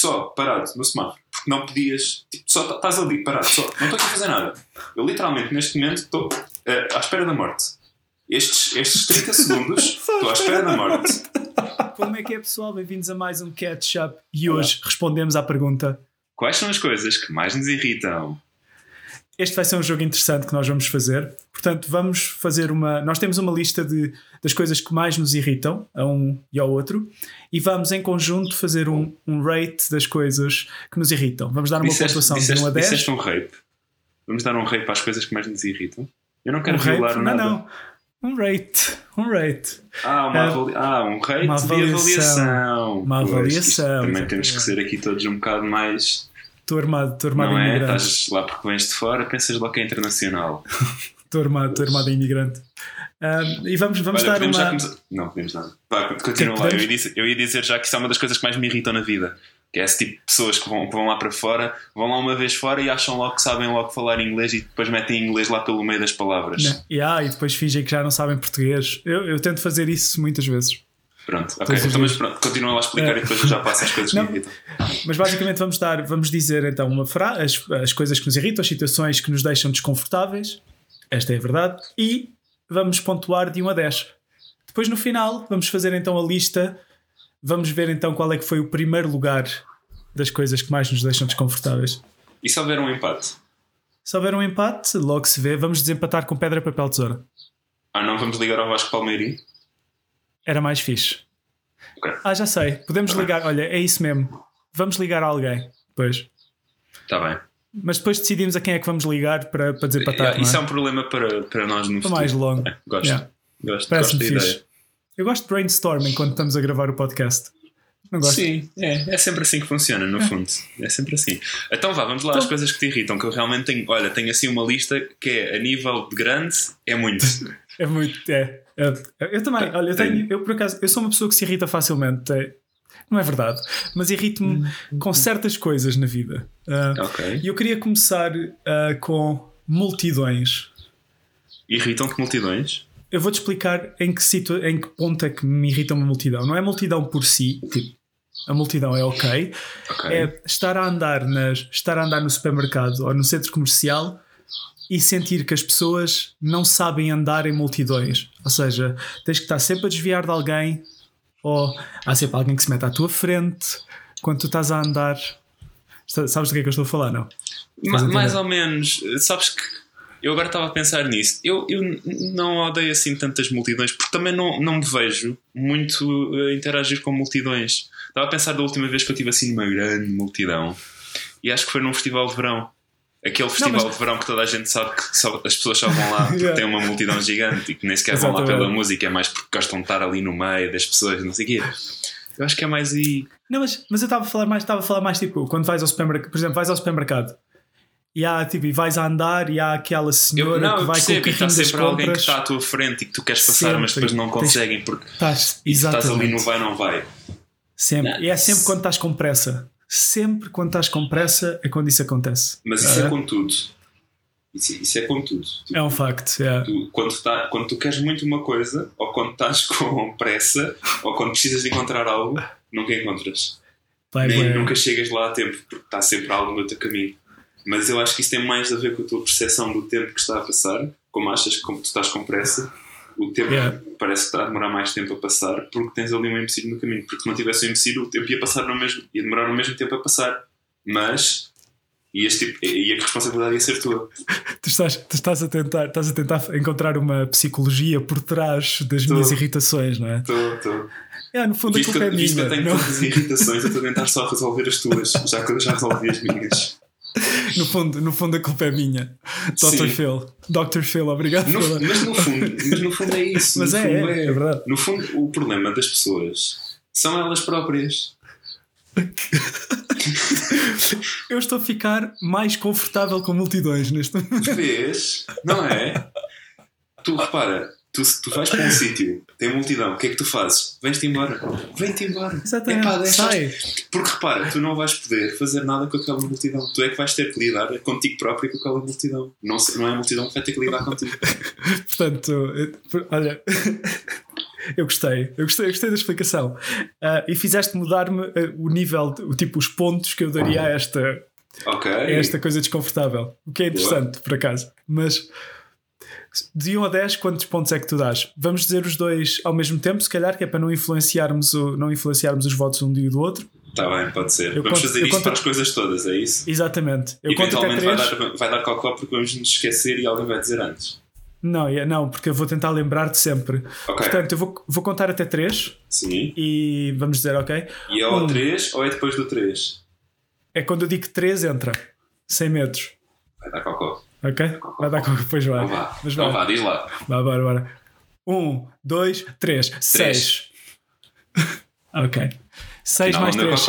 só parado no semáforo, porque não podias, tipo, só estás ali parado, só, não estou aqui a fazer nada. Eu literalmente neste momento estou eh, à espera da morte. Estes, estes 30 segundos estou à espera da morte. Como é que é, pessoal? Bem-vindos a mais um Catch Up e hoje respondemos à pergunta. Quais são as coisas que mais nos irritam? Este vai ser um jogo interessante que nós vamos fazer. Portanto, vamos fazer uma. Nós temos uma lista de, das coisas que mais nos irritam a um e ao outro e vamos em conjunto fazer um, um rate das coisas que nos irritam. Vamos dar uma Disseste, pontuação de disseste, 1 a 10. disseste um rape. Vamos dar um rape às coisas que mais nos irritam? Eu não quero um violar Não, nada. não. Um rate. Um rate. Ah, uma Ah, avali- ah, um rate uma de avaliação. avaliação. Uma Pois, avaliação, isto Também temos que ser aqui todos um bocado mais. Estou armado, estou armado não em é? imigrante. Estás lá porque vens de fora, pensas logo que é internacional. Estou armado, estou armado em imigrante. Ahm, e vamos, vamos Olha, dar uma. começar. Não, podemos nada. Continua lá. Eu ia, dizer, eu ia dizer já que isso é uma das coisas que mais me irritam na vida. Que é esse tipo de pessoas que vão, que vão lá para fora, vão lá uma vez fora e acham logo que sabem logo falar inglês e depois metem inglês lá pelo meio das palavras. Não, yeah, e depois fingem que já não sabem português. Eu, eu tento fazer isso muitas vezes. Pronto, ok. Então, mas pronto, continua lá a explicar É. e depois eu já passo as coisas que Não. me irritam. Mas basicamente vamos dar, vamos dizer então uma frase, as, as coisas que nos irritam, as situações que nos deixam desconfortáveis. Esta é a verdade. E vamos pontuar de 1 a 10. Depois no final vamos fazer então a lista. Vamos ver então qual é que foi o primeiro lugar das coisas que mais nos deixam desconfortáveis. E se houver um empate? Se houver um empate, logo se vê. Vamos desempatar com pedra, papel, tesoura. Ah, não vamos ligar ao Vasco Palmeirim? Era mais fixe. Ok. Ah, já sei. Podemos ligar. Olha, é isso mesmo. Vamos ligar a alguém. Depois. Está bem. Mas depois decidimos a quem é que vamos ligar para, para desempatar. É, isso é é? um problema para, para nós no Para futuro. mais longo. É, gosto. Yeah. Gosto, Parece-me gosto da fixe. ideia. Eu gosto de brainstorm enquanto estamos a gravar o podcast. Não gosto. Sim, é, é sempre assim que funciona, no fundo. É sempre assim. Então vá, vamos lá às Então- coisas que te irritam, que eu realmente tenho, olha, tenho assim uma lista que é a nível de grande, é muito. É muito. É, é. Eu também. Olha, eu tenho. Eu por acaso. Eu sou uma pessoa que se irrita facilmente. é- não é verdade. Mas irrito-me com certas coisas na vida. Ah, ok. E eu queria começar ah, com multidões. Irritam-te multidões? Eu vou-te explicar em que, situ... em que ponto é que me irrita uma multidão. Não é multidão por si, tipo, a multidão é ok. Ok. É estar a andar nas... estar a andar no supermercado ou no centro comercial e sentir que as pessoas não sabem andar em multidões. Ou seja, tens que estar sempre a desviar de alguém ou há sempre alguém que se mete à tua frente quando tu estás a andar. Sabes do que é que eu estou a falar, não? Ma- mais ou menos. Sabes que eu agora estava a pensar nisso. Eu, eu não odeio assim tantas multidões, porque também não, não me vejo muito a interagir com multidões. Estava a pensar da última vez que eu estive assim numa grande multidão e acho que foi num festival de verão. Aquele festival mas- de verão que toda a gente sabe que só- as pessoas só vão lá porque Yeah. tem uma multidão gigante e que nem sequer vão lá pela música, é mais porque gostam de estar ali no meio das pessoas, não sei o quê. Eu acho que é mais aí. Não, mas, mas eu estava a falar mais, estava a falar mais tipo, quando vais ao supermercado, por exemplo, vais ao supermercado e há tipo, e vais a andar e há aquela Eu, senhora não, que eu vai com o percebo, e está carrinho sempre alguém que está à tua frente e que tu queres passar, mas Sempre. depois não conseguem porque Estás, estás ali no vai, não vai. Sempre. Não, E é sempre se- quando estás com pressa. Sempre quando estás com pressa é quando isso acontece. Mas isso é, Ah, com tudo. Isso, isso é com tudo. Tipo, É um facto. é. tu- quando, tá, quando tu queres muito uma coisa, ou quando estás com pressa, ou quando precisas de encontrar algo, nunca encontras. Vai, Nem, bué. nunca chegas lá a tempo, porque está sempre algo no teu caminho. Mas eu acho que isso tem mais a ver com a tua percepção do tempo que está a passar, como achas que como tu estás com pressa, o tempo Yeah. parece que está a demorar mais tempo a passar, porque tens ali um empecilho no caminho. Porque se não tivesse um empecilho, o tempo ia passar no mesmo, ia demorar no mesmo tempo a passar. Mas e, este tipo, e a responsabilidade ia ser tua. Tu, estás, tu estás, a tentar, estás a tentar encontrar uma psicologia por trás das Tô. minhas irritações, não é? Estou, estou. É, no fundo Visto que, é visto que minha. eu tenho não? tantas irritações, eu estou a tentar só resolver as tuas, já que eu já resolvi as minhas. No, fundo, no fundo a culpa é minha. Dr. Sim. Phil. Dr. Phil, obrigado No- pela- mas, no fundo, mas no fundo é isso. Mas é, fundo é, é verdade. No fundo, o problema das pessoas são elas próprias. Eu estou a ficar mais confortável com multidões neste momento. Vês? Não é? Tu repara, tu, tu vais para um sítio, tem multidão, o que é que tu fazes? Vens-te embora. Vem-te embora. Exatamente. Epá, Sai. Porque repara, tu não vais poder fazer nada com aquela multidão. Tu é que vais ter que lidar contigo próprio com aquela multidão. Não, não é a multidão que vai ter que lidar contigo. Portanto, eh, olha, Eu gostei, eu gostei, eu gostei da explicação. Uh, e fizeste mudar-me uh, o nível, o tipo, os pontos que eu daria a esta, Ok. a esta coisa desconfortável. O que é interessante, por acaso. Mas de 1 a 10, quantos pontos é que tu dás? Vamos dizer os dois ao mesmo tempo, se calhar, que é para não influenciarmos, o, não influenciarmos os votos um e do outro. Está bem, pode ser. Eu vamos conto- fazer isto conto- para as coisas todas, é isso? Exatamente. Eu Eventualmente vai 3. dar, vai dar cocó porque vamos nos esquecer e alguém vai dizer antes. Não, é- não, porque eu vou tentar lembrar-te sempre. Ok. Portanto, eu vou, vou contar até 3 Sim. e vamos dizer, ok? E é ao Um. 3 ou é depois do 3? É quando eu digo 3, entra. Sem medos. Vai dar cocó. Ok? Vai dar qualquer depois vai. Então vá. Mas Então vá, diz lá. Vá, bora, bora. Um, dois, três. Seis. ok. Seis Não, mais três.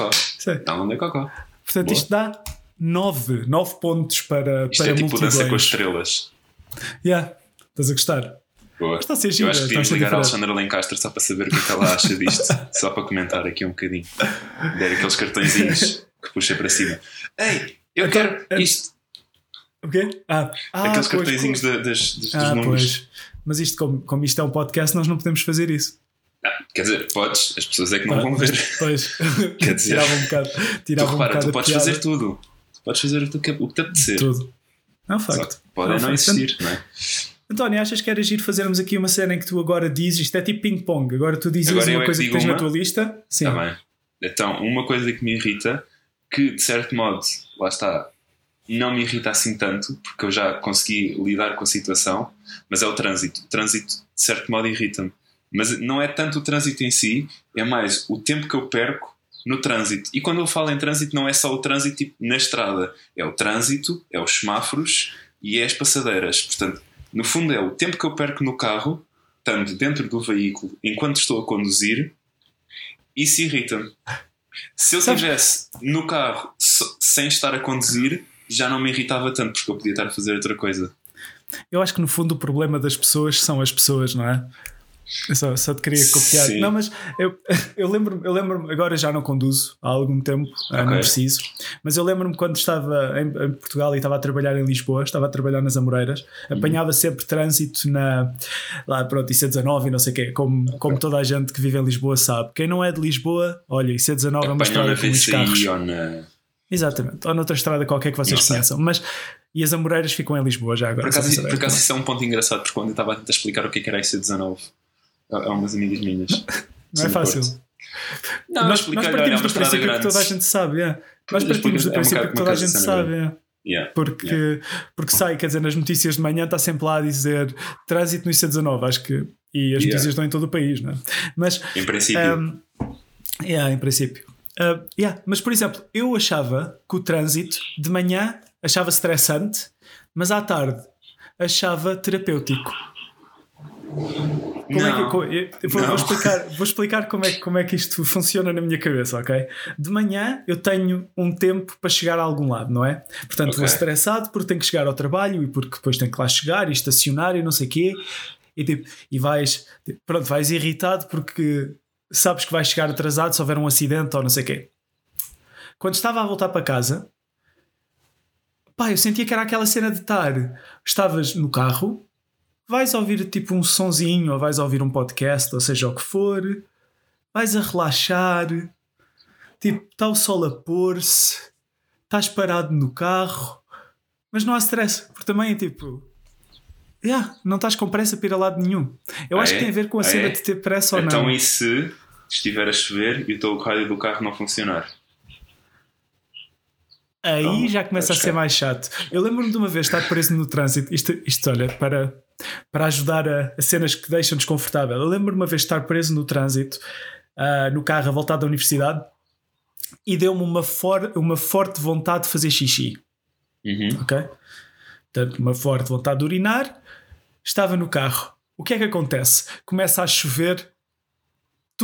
Não, deu cocó. Portanto, Boa. isto dá nove. Nove pontos para, Isto para é tipo dança com as estrelas. Yeah. Estás a gostar? Boa. Está a ser Eu gira, acho que devíamos ligar a. Alexandra Lencastre só para saber o que é que ela acha disto. só para comentar aqui um bocadinho. Der aqueles cartõezinhos que puxa para cima. Ei, eu Então, quero é- isto. O quê? Ah, ah Aqueles pois, das, dos, dos Ah, números. pois. Mas isto, como, como isto é um podcast, nós não podemos fazer isso. Quer dizer, podes, as pessoas é que não Ah, vão ver. Pois. Quer dizer, tirava um bocado. Tu Tirava um repara, bocado tu podes piada. fazer tudo. Tu podes fazer o que o que te apetecer. Tudo. É um facto. que pode É um não facto. existir, não é? António, achas que era giro fazermos aqui uma cena em que tu agora dizes, isto é tipo ping-pong, agora tu dizes Agora é uma que coisa que, digo tens na uma? tua lista? Sim. Está bem. Então, uma coisa que me irrita, que de certo modo, lá está, não me irrita assim tanto, porque eu já consegui lidar com a situação, mas é o trânsito. O trânsito, de certo modo, irrita-me. Mas não é tanto o trânsito em si, é mais o tempo que eu perco no trânsito. E quando eu falo em trânsito, não é só o trânsito tipo, na estrada, é o trânsito, é os semáforos e é as passadeiras. Portanto, no fundo, é o tempo que eu perco no carro, estando dentro do veículo, enquanto estou a conduzir, isso irrita-me. Se eu estivesse no carro sem estar a conduzir, já não me irritava tanto, porque eu podia estar a fazer outra coisa. Eu acho que no fundo o problema das pessoas são as pessoas, não é? Eu só, só te queria copiar. Sim. Não, mas eu, eu lembro-me, eu lembro agora já não conduzo há algum tempo, ah, não Ok. preciso, mas eu lembro-me quando estava em, em Portugal e estava a trabalhar em Lisboa, estava a trabalhar nas Amoreiras, Uhum. apanhava sempre trânsito na lá, pronto, IC19 e não sei o quê, como, como toda a gente que vive em Lisboa sabe. Quem não é de Lisboa, olha, IC19 é uma estrada com muitos carros. Na. Exatamente, ou noutra estrada qualquer que vocês Não sei. conheçam. Mas, e as Amoreiras ficam em Lisboa já agora. Por acaso, por acaso isso é um ponto engraçado, porque quando eu estava a tentar explicar o que é era IC19 a a umas amigas minhas. Não é fácil. Não, nós, nós é partimos do princípio que toda a gente sabe. yeah. Nós Pois, partimos do é um princípio que toda a gente sabe. yeah. Yeah. Porque, porque sai, quer dizer, nas notícias de manhã está sempre lá a dizer trânsito no IC19, acho que. E as Yeah. notícias estão em todo o país, não é? Mas, Em princípio. um, yeah, em princípio. Uh, yeah, Mas, por exemplo, eu achava que o trânsito de manhã achava estressante, mas à tarde achava terapêutico. Como é que, Não. co- eu- eu vou, Não. vou explicar, vou explicar como, é, que- como é que isto funciona na minha cabeça, ok? De manhã eu tenho um tempo para chegar a algum lado, não é? Portanto, vou Ok. estressado porque tenho que chegar ao trabalho e porque depois tenho que lá chegar e estacionar e não sei o quê. E, tipo, e vais, pronto, vais irritado porque sabes que vais chegar atrasado se houver um acidente ou não sei o quê. Quando estava a voltar para casa, pá, eu sentia que era aquela cena de estar, estavas no carro, vais ouvir tipo um sonzinho, ou vais ouvir um podcast, ou seja o que for, vais a relaxar, tipo, está o sol a pôr-se, estás parado no carro, mas não há stress, porque também tipo. Yeah, não estás com pressa para ir a lado nenhum. Eu Ah, acho é? que tem a ver com a Ah, cena é? de ter pressa ou Então, não. e se estiver a chover e o teu rádio do carro não funcionar? Aí Então, já começa a ser que- mais chato. Eu lembro-me de uma vez estar preso no trânsito. Isto, isto olha, para, para ajudar a, a cenas que deixam desconfortável. Eu lembro-me uma vez estar preso no trânsito, ah, no carro a voltar da universidade, e deu-me uma, for, uma forte vontade de fazer xixi. Uhum. Ok? Portanto, uma forte vontade de urinar. Estava no carro. O que é que acontece? Começa a chover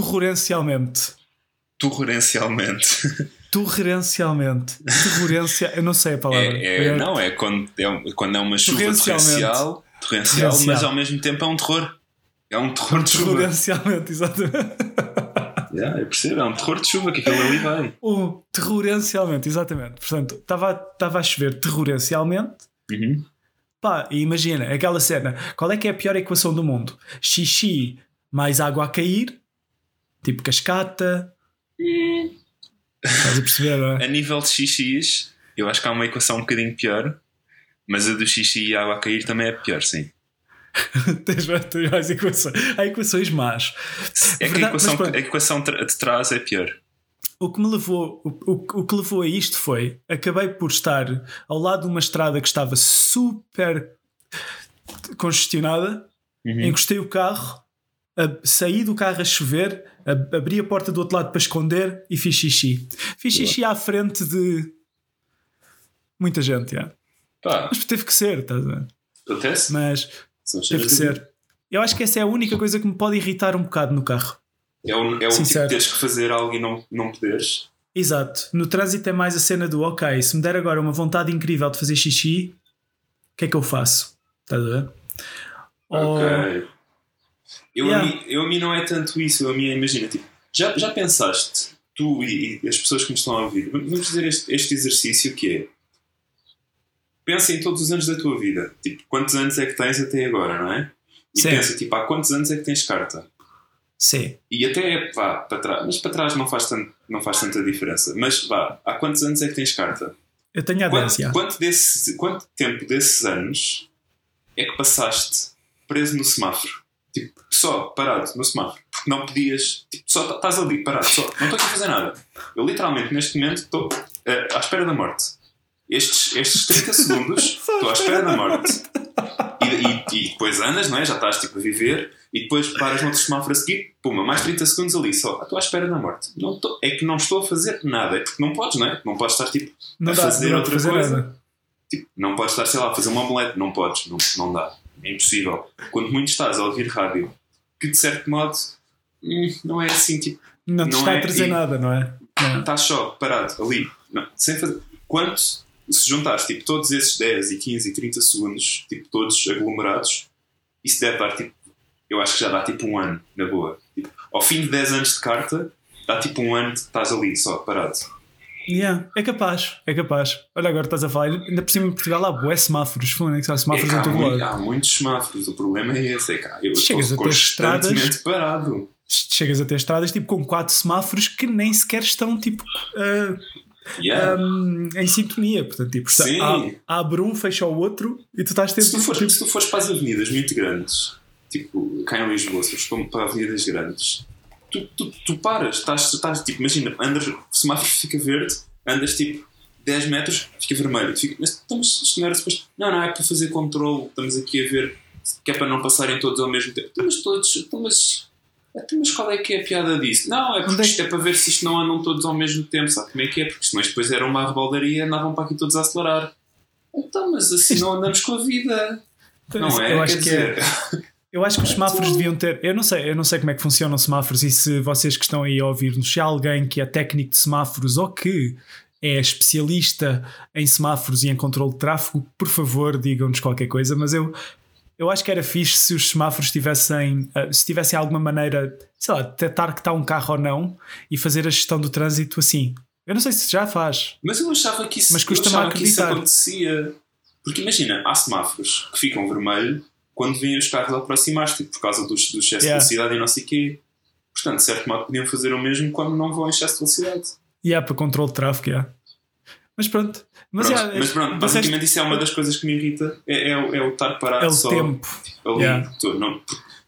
torrencialmente. Torrencialmente. Torrencialmente. Torrencia, eu não sei a palavra. É, é- não, é quando é, um- quando é uma chuva torrencial, torrencial, Torrencial. mas ao mesmo tempo é um terror. É um terror de chuva. Torrencialmente, exatamente. Yeah, eu percebo, é um terror de chuva que aquilo ali vai. O terrorencialmente, exatamente. Portanto, estava estava a chover terrorencialmente. Uhum. Pá, e imagina, aquela cena. Qual é que é a pior equação do mundo? Xixi mais água a cair, tipo cascata. Estás a perceber, não é? A nível de xixis, eu acho que há uma equação um bocadinho pior, mas a do xixi e a água a cair também é pior, sim. tens, tens mais equações. Há equações más. É que a equação, a equação de trás é pior. O que me levou, o, o, o que levou a isto foi, acabei por estar ao lado de uma estrada que estava super congestionada, Uhum. encostei o carro, a- saí do carro a chover, abri a porta do outro lado para esconder e fiz xixi. Fiz xixi à frente de muita gente, já. Pá, mas teve que ser, estás a ver? acontece? Mas teve que ser. Eu acho que essa é a única coisa que me pode irritar um bocado no carro. É o, é tipo de teres que fazer algo e não, não poderes. Exato. No trânsito é mais a cena do ok, se me der agora uma vontade incrível de fazer xixi, o que é que eu faço? Estás a ver? Ou- Ok. Eu, Yeah. a mim, eu a mim não é tanto isso, eu a mim é, imagina, tipo, já, já pensaste, tu e, e as pessoas que me estão a ouvir, vamos fazer este, este exercício que é pensa em todos os anos da tua vida, tipo, quantos anos é que tens até agora, não é? E Sim. pensa, tipo, há quantos anos é que tens carta? Sim. E até, vá, para trás, mas para trás não faz, tanto, não faz tanta diferença, mas vá, há quantos anos é que tens carta? Eu tenho a 10, Quanto, quanto, desse, quanto tempo desses anos é que passaste preso no semáforo? Tipo, só parado no semáforo. Porque não podias. Tipo, só estás ali parado, só. Não estou aqui a fazer nada. Eu literalmente neste momento estou eh, à espera da morte. Estes, estes 30 segundos estou à espera da morte. E, e, e depois andas, não é? Já estás tipo a viver e depois paras no outro semáforo a seguir, puma, mais 30 segundos ali só. Estou à espera da morte. Não estou- é que não estou a fazer nada. É porque não podes, não é? Não podes estar tipo Não a dá, fazer outra fazer coisa. Tipo, não podes estar, sei lá, a fazer uma omelete. Não podes, não, não dá. É impossível. Quando muito estás a ouvir rádio, que de certo modo hum, não é assim, tipo, Não te Não está é- a trazer e- nada, não é? Não. estás só parado ali, não, sem fazer. Quanto se juntares tipo, todos esses 10 e 15 e 30 segundos, tipo, todos aglomerados, isso deve dar tipo. Eu acho que já dá tipo um ano, na boa. Tipo, ao fim de 10 anos de carta, dá tipo um ano que estás ali só parado. Yeah, é capaz, é capaz. Olha, agora estás a falar, ainda por cima em Portugal há bué semáforos, Fónix, há É semáforos que em há, todo lado. há muitos semáforos, o problema é esse, é há- eu Chegas estou a ter constantemente estradas- parado. Chegas a ter estradas tipo com quatro semáforos que nem sequer estão tipo ah, Yeah. um, em sintonia. Portanto, tipo, Sim. há- abre um, fecha o outro e tu estás se, sempre tu fores, tipo, se tu fores para as avenidas muito grandes, tipo cá em Lisboa, se fores para avenidas grandes, tu, tu, tu paras, estás, estás tipo, imagina, andas, o semáforo fica verde, andas tipo 10 metros, fica vermelho. Fica, mas, então, mas isto não era depois. Não, não, é para fazer controle, estamos aqui a ver que é para não passarem todos ao mesmo tempo. Então, mas todos, então, mas, então, mas qual é que é a piada disso? Não, é porque é isto é para ver se isto não andam todos ao mesmo tempo, sabe como é que é? Porque senão depois era uma rebaldaria e andavam para aqui todos a acelerar. Então, mas assim não andamos com a vida. Não é? eu acho Quer que é. Eu acho que os semáforos deviam ter. Eu não sei, eu não sei como é que funcionam os semáforos e se vocês que estão aí a ouvir-nos, se há alguém que é técnico de semáforos ou que é especialista em semáforos e em controle de tráfego, por favor, digam-nos qualquer coisa. Mas eu, eu acho que era fixe se os semáforos tivessem, eh, se tivessem alguma maneira, sei lá, detectar que está um carro ou não e fazer a gestão do trânsito assim. Eu não sei se já faz. mas eu achava que isso, Mas eu custa-me achava que isso acontecia. Porque imagina, há semáforos que ficam vermelho quando vêm os carros aproximar-se, tipo, por causa do, do excesso Yeah. de velocidade e não sei o quê. Portanto, de certo modo, podiam fazer o mesmo quando não vão em excesso de velocidade. E há para controle de tráfego, yeah. Mas pronto. Mas, Pronto, yeah, mas pronto, basicamente isso é uma das coisas que me irrita, é, é, o- é o estar parado é o só tempo. ali. Yeah. Não-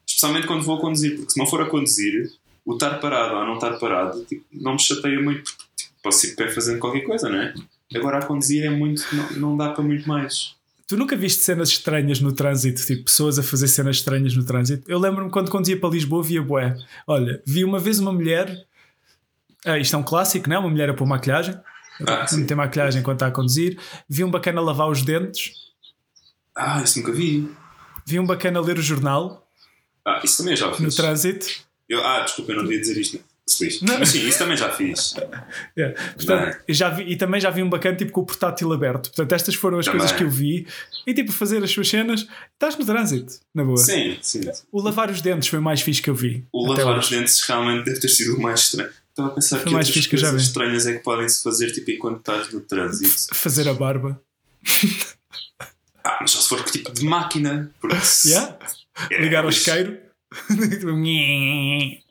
especialmente quando vou a conduzir, porque se não for a conduzir, o estar parado ou não estar parado tipo, não me chateia muito, porque tipo, posso ir pé fazendo qualquer coisa, não é? Agora a conduzir é muito. Não, não dá para muito mais. Tu nunca viste cenas estranhas no trânsito, tipo pessoas a fazer cenas estranhas no trânsito? Eu lembro-me quando conduzia para Lisboa, via bué. Olha, vi uma vez uma mulher, ah, isto é um clássico, não é? Uma mulher a pôr maquilhagem, Ah, sim. meter maquilhagem enquanto está a conduzir. Vi um bacana lavar os dentes, Ah, isso nunca vi. vi um bacana ler o jornal Ah, isso também já no fiz. trânsito. Eu, ah, desculpa, eu não devia dizer isto. Não. Feliz. Não. Mas sim, isso também já fiz. Yeah. Portanto, Bem. eu já vi, e também já vi um bacana tipo com o portátil aberto. Portanto, estas foram as Também. coisas que eu vi. E tipo, fazer as suas cenas, estás no trânsito, na boa. Sim, sim. O lavar os dentes foi o mais fixe que eu vi. O lavar os hoje. dentes realmente deve ter sido o mais estranho. Estava a pensar Foi que mais outras fixe que eu já coisas vi. estranhas é que podem-se fazer tipo, enquanto estás no trânsito. Fazer a barba. Ah, mas só se for tipo de máquina. Porque se- Yeah? é, Ligar ao isqueiro.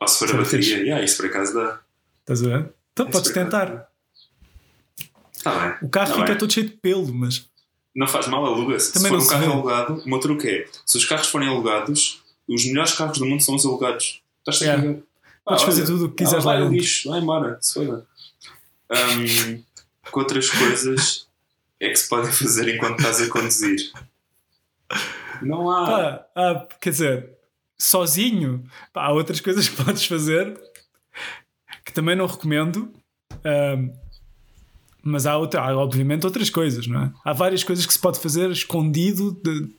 Ou se for a bateria, yeah, isso por acaso dá. Estás a ver? Então Isso podes tentar. Tá bem. O carro tá fica bem. todo cheio de pelo, mas. Não faz mal, aluga-se. Se for um carro vê. alugado, o meu truque é: se os carros forem alugados, os melhores carros do mundo são os alugados. Estás Yeah. a? Podes Ah, fazer olha, tudo o que quiseres ah, lá vai lixo, vai embora, se foda. Um, que outras coisas é que se podem fazer enquanto estás a conduzir? Não há. Ah, quer dizer, sozinho, pá, há outras coisas que podes fazer que também não recomendo. ahm, mas há, outra, há, obviamente, outras coisas, não é? Há várias coisas que se pode fazer escondido de-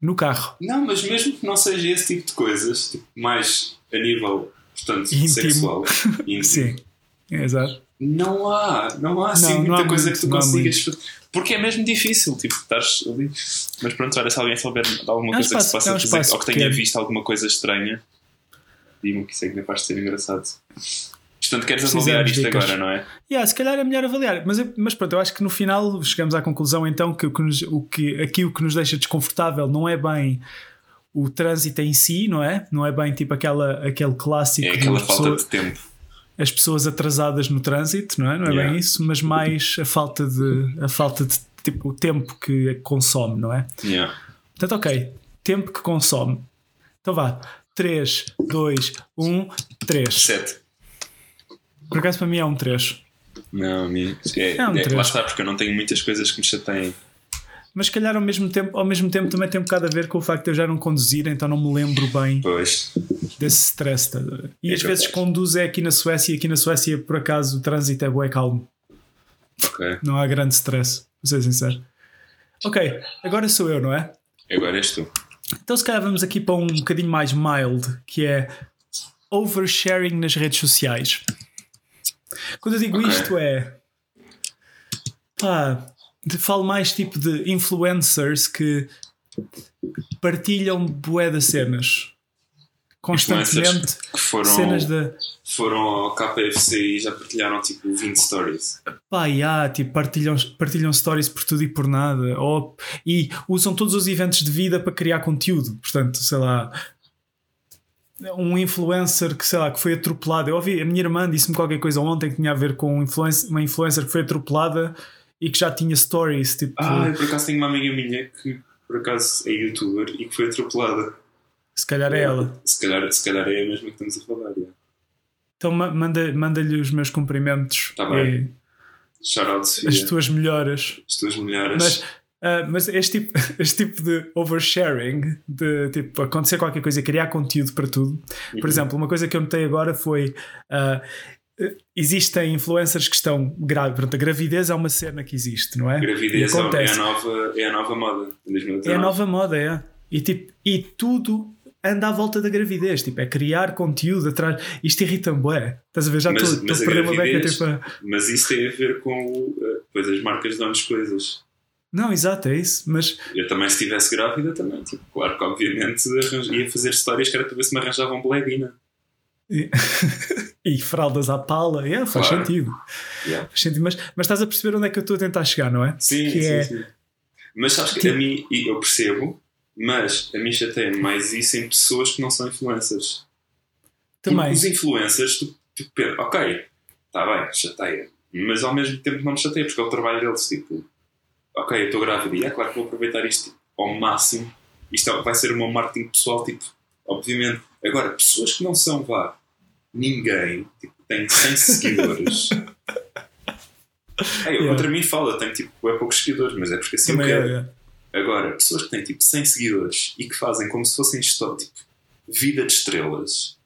no carro. Não, mas mesmo que não seja esse tipo de coisas, tipo, mais a nível, portanto, Íntimo. sexual, íntimo, Sim, exato. Não há, não há assim Não, não muita há coisa muito, que tu não consigas. Porque é mesmo difícil, tipo, estás ali. Mas pronto, olha, se alguém souber de alguma É coisa que se espaço- possa é um espaço ou que tenha visto alguma coisa estranha, diga-me que isso é que capaz de ser engraçado. Portanto, queres Precisamos avaliar isto dicas. agora, não é? Yeah, se calhar é melhor avaliar, mas, mas pronto, eu acho que no final chegamos à conclusão então que, o que, nos- o que aqui o que nos deixa desconfortável não é bem o trânsito em si, não é? Não é bem tipo aquela, aquele clássico É aquela falta pessoas- de tempo. As pessoas atrasadas no trânsito, não é? Não é Yeah. bem isso, mas mais a falta de a falta de tipo o tempo que consome, não é? Yeah. Portanto, ok, tempo que consome. Então vá, 3, 2, 1, 3. Sete. Por acaso para mim é um 3. Não, a mim. É, É um é- três. lá está, porque eu não tenho muitas coisas que me chateiem. Mas se calhar ao mesmo tempo, ao mesmo tempo também tem um bocado a ver com o facto de eu já não conduzir, então não me lembro bem Pois. desse stress. tá? E É às vezes capaz. conduzo é aqui na Suécia e aqui na Suécia por acaso o trânsito é bué calmo. Ok. Não há grande stress, vou ser sincero. Ok, agora sou eu, não é? Agora és tu. Então se calhar vamos aqui para um bocadinho mais mild, que é oversharing nas redes sociais. Quando eu digo Ok. isto é pá, falo mais tipo de influencers que partilham bué das cenas. Constantemente que foram, cenas de foram ao KFC e já partilharam tipo 20 stories. pá, yeah, tipo, partilham, partilham stories por tudo e por nada. Ou, e usam todos os eventos de vida para criar conteúdo. Portanto, sei lá um influencer que sei lá que foi atropelado. Eu ouvi, a minha irmã disse-me qualquer coisa ontem que tinha a ver com um influencer, uma influencer que foi atropelada e que já tinha stories tipo, Ah, eu por acaso tenho uma amiga minha que por acaso é youtuber e que foi atropelada. se calhar é ela Se calhar, se calhar é a mesma que estamos a falar. yeah. então ma- manda- manda-lhe os meus cumprimentos Tá bem. e Shout out as tuas melhoras As tuas mulheres. Mas, ah, mas este, tipo, este tipo de oversharing, de tipo acontecer qualquer coisa, criar conteúdo para tudo. Por Uhum. exemplo, uma coisa que eu notei agora foi. ah, existem influencers que estão grávidos. Pronto, a gravidez é uma cena que existe, não é? Gravidez E é, é, acontece. a nova, é a nova moda. em 2019. É a nova moda, é. E, tipo, e tudo anda à volta da gravidez. Tipo, é criar conteúdo atrás. Isto irrita-me, bué. Estás a ver? Já estou a perder uma beca. Tipo, a- Mas isso tem a ver com. uh, Pois as marcas dão-nos coisas. Não, exato, é isso. Mas Eu também, se estivesse grávida, também. Tipo, claro que, obviamente, ia fazer histórias que era para ver se me arranjavam bleguina. E, e fraldas à pala, yeah, faz Claro. sentido. Yeah. Faz sentido. Mas, mas estás a perceber onde é que eu estou a tentar chegar, não é? Sim, Que sim, é- sim. Mas sabes que Tipo- a mim, e eu percebo, mas a mim chateia mais isso em pessoas que não são influencers. Também. Porque os influencers, tu, tu pensas, ok, está bem, chateia, mas ao mesmo tempo não me chateia, porque é o trabalho deles. Tipo, ok, eu estou grávida e é claro que vou aproveitar isto tipo, ao máximo. Isto é- vai ser o meu marketing pessoal, tipo, obviamente. Agora, pessoas que não são, vá, ninguém, tipo, tem 100 seguidores. Ei, eu Yeah. contra mim fala, tenho tipo, é poucos seguidores, mas é porque assim Também eu é, quero. é. Agora, pessoas que têm tipo 100 seguidores e que fazem como se fossem tipo, vida de estrelas.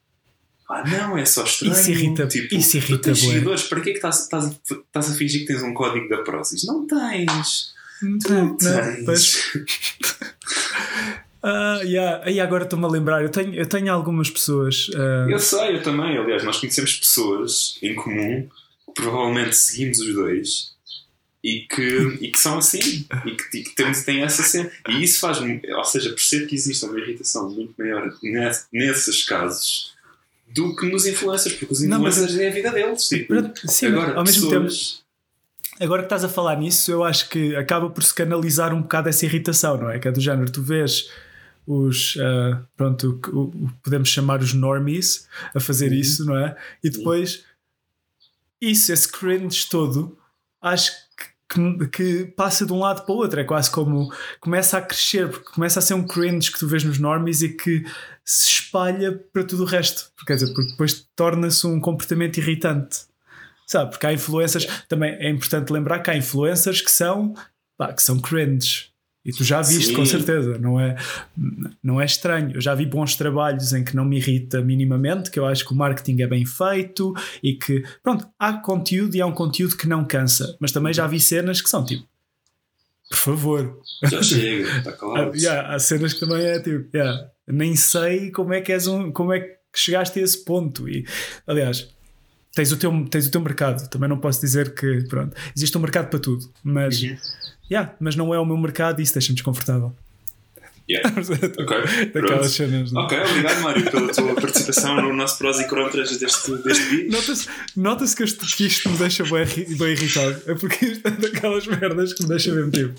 Ah, não, é só estranho. Isso irrita- tipo, isso tu irrita tens bué. seguidores, para que é que estás, estás, a- estás a fingir que tens um código da Prozis? Não tens. Não, Tu não não, tens. pois. Ah, yeah. Aí agora estou-me a lembrar, eu tenho, eu tenho algumas pessoas. ah, Eu sei, eu também. Aliás, nós conhecemos pessoas em comum que provavelmente seguimos os dois e que, e que são assim e que, e que temos, têm essa cena. E isso faz, ou seja, percebo que existe uma irritação muito maior ness- nesses casos do que nos influencers, porque os Não, mas- influencers é a vida deles. Tipo, Sim, agora, ao mesmo tempo, pessoas. agora que estás a falar nisso, eu acho que acaba por se canalizar um bocado essa irritação, não é? Que é do género, tu vês os uh, pronto, o, o, podemos chamar os normies a fazer uhum. isso, não é? E depois isso, esse cringe todo, acho que, que, passa de um lado para o outro. É quase como começa a crescer, porque começa a ser um cringe que tu vês nos normies e que se espalha para tudo o resto. Quer dizer, porque depois torna-se um comportamento irritante. Sabe? Porque há influências, também é importante lembrar que há influencers que são, pá, que são cringe. E tu já viste, Sim. com certeza, não é, não é estranho. Eu já vi bons trabalhos em que não me irrita minimamente, que eu acho que o marketing é bem feito e que, pronto, há conteúdo e há um conteúdo que não cansa. Mas também já vi cenas que são tipo, por favor. Já chega, está claro. yeah, há cenas que também é tipo, yeah, nem sei como é que és um, como é que chegaste a esse ponto. E, aliás, tens o teu, tens o teu mercado. Também não posso dizer que, pronto, existe um mercado para tudo, mas. Uhum yeah, mas não é o meu mercado e isso deixa-me desconfortável. Yeah. ok. Daquelas cenas. Não? É? Ok, obrigado, Mário, pela tua participação no nosso prós e contras deste, deste vídeo. Nota-se nota que, este, que isto me deixa bem, bem irritado. É porque isto é daquelas merdas que me deixa mesmo tipo.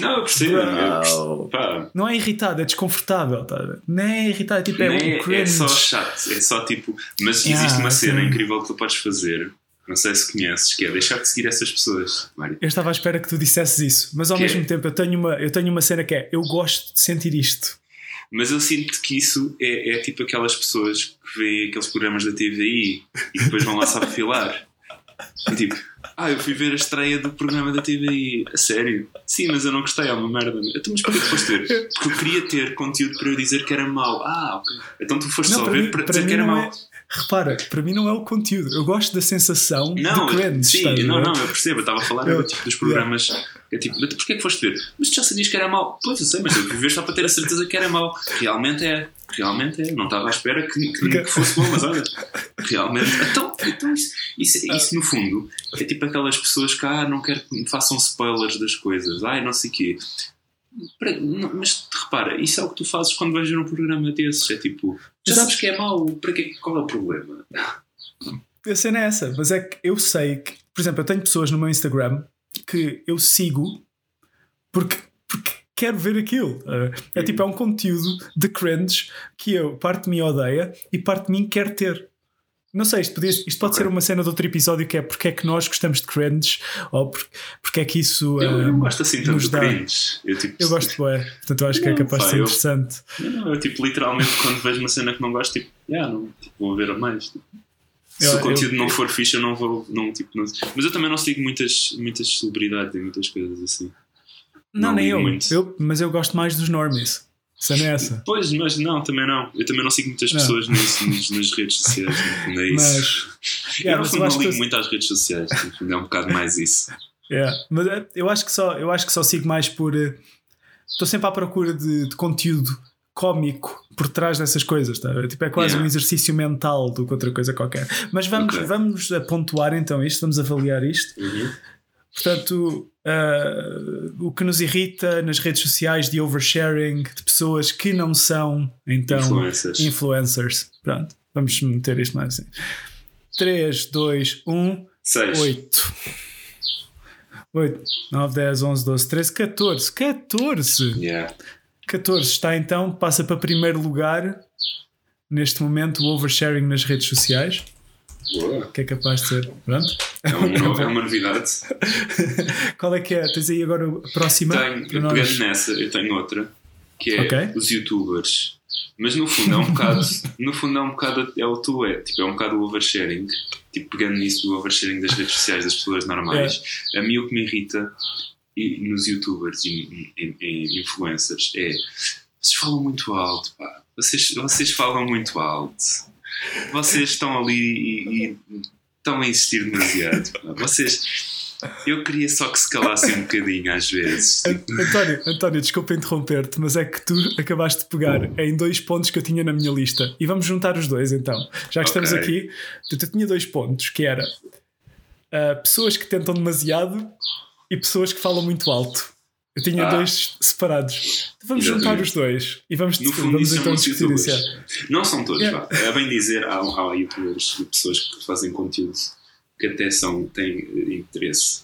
Não, eu percebo. Eu, não é irritado, é desconfortável. Tá? Não é irritado, é tipo, é, um cringe. É só chato, é só tipo. Mas existe yeah, uma cena sim. incrível que tu podes fazer não sei se conheces, que é deixar de seguir essas pessoas, Mário. Eu estava à espera que tu dissesses isso, mas ao que mesmo é? tempo eu tenho, uma, eu tenho uma cena que é: eu gosto de sentir isto. Mas eu sinto que isso é, é tipo aquelas pessoas que vêem aqueles programas da TVI e depois vão lá só filar. E tipo, ah, eu fui ver a estreia do programa da TVI. A sério? Sim, mas eu não gostei, é uma merda. Então, mas porquê que foste ver? Porque eu queria ter conteúdo para eu dizer que era mau. Ah, ok. Então tu foste não, só ver mim, para dizer que era mau. É repara, para mim não é o conteúdo, eu gosto da sensação não, de cringe. Sim, não, não, eu percebo, eu estava a falar eu, tipo, dos programas. Yeah. É tipo, porquê é que foste ver? Mas tu já sabias que era mau. Pois eu sei, mas eu fui ver só para ter a certeza que era mau. Realmente é. Realmente é. Não estava à espera que, que, que fosse bom, mas olha. Realmente. Então, então isso, isso, isso, no fundo é tipo aquelas pessoas que ah, não quero que me façam spoilers das coisas. Ai, não sei o quê. Mas repara, isso é o que tu fazes quando vais ver um programa desses. É tipo, já sabes que é mau, para que, qual é o problema? A cena é essa, mas é que eu sei que, por exemplo, eu tenho pessoas no meu Instagram que eu sigo porque, porque quero ver aquilo. É tipo, é um conteúdo de cringe que eu, parte de mim odeia e parte de mim quer ter. Não sei, isto, podia, isto pode okay. ser uma cena de outro episódio que é porque é que nós gostamos de cringe ou porque, porque é que isso. Eu, eu gosto assim tanto de cringe. Eu, tipo, eu gosto, é. Portanto, eu acho não, que é capaz de ser eu, interessante. Não, eu, tipo, literalmente, quando vejo uma cena que não gosto, tipo, yeah, não, tipo vou ver a mais. Tipo. Se eu, o conteúdo eu, não for fixe, eu não vou. Não, tipo, não, mas eu também não sigo muitas, muitas celebridades e muitas coisas assim. Não, não nem eu. eu. Mas eu gosto mais dos normies. Cena é essa. Pois, mas não, também não. Eu também não sigo muitas pessoas nisso, nas, nas, redes sociais. Não é isso. Mas, yeah, eu não, não ligo muito às redes sociais. É um bocado mais isso. Yeah. Mas eh, eu acho, que só, eu acho que só sigo mais por. Eh, estou sempre à procura de, de conteúdo cómico por trás dessas coisas, tá? tipo, é quase yeah. um exercício mental do que outra coisa qualquer. Mas vamos, okay. vamos pontuar então isto, vamos avaliar isto. Uhum. Portanto, uh, o que nos irrita nas redes sociais de oversharing de pessoas que não são então influencers. influencers. Pronto, vamos meter isto mais assim. 3, 2, 1, 6. 8. 8, 9, 10, 11, 12, 13, 14. 14! Yeah. 14 está então, passa para primeiro lugar neste momento o oversharing nas redes sociais. Boa. Que é capaz de ser. Pronto. É, um, é uma novidade. Qual é que é? Tens aí agora a próxima? Tenho, pegando nessa, eu tenho outra, que é okay. os youtubers. Mas no fundo é um bocado, no fundo é um bocado, é o tu é, tipo, é um bocado o oversharing, tipo, pegando nisso do oversharing das redes sociais das pessoas normais. É. A mim o que me irrita e, nos youtubers e, e, influencers é vocês falam muito alto, pá. Vocês, vocês falam muito alto vocês estão ali e, e estão a insistir demasiado. Vocês. Eu queria só que se calassem um bocadinho às vezes. António, António, desculpa interromper-te, mas é que tu acabaste de pegar em dois pontos que eu tinha na minha lista. E vamos juntar os dois então. Já que okay. estamos aqui, eu tinha dois pontos, que era uh, pessoas que tentam demasiado e pessoas que falam muito alto. Eu tinha ah. dois separados. Então vamos Exatamente. juntar os dois e vamos, no fundo, vamos então discutir isso. Não são todos, yeah. É bem dizer, há, há youtubers pessoas que fazem conteúdo que até são, têm interesse.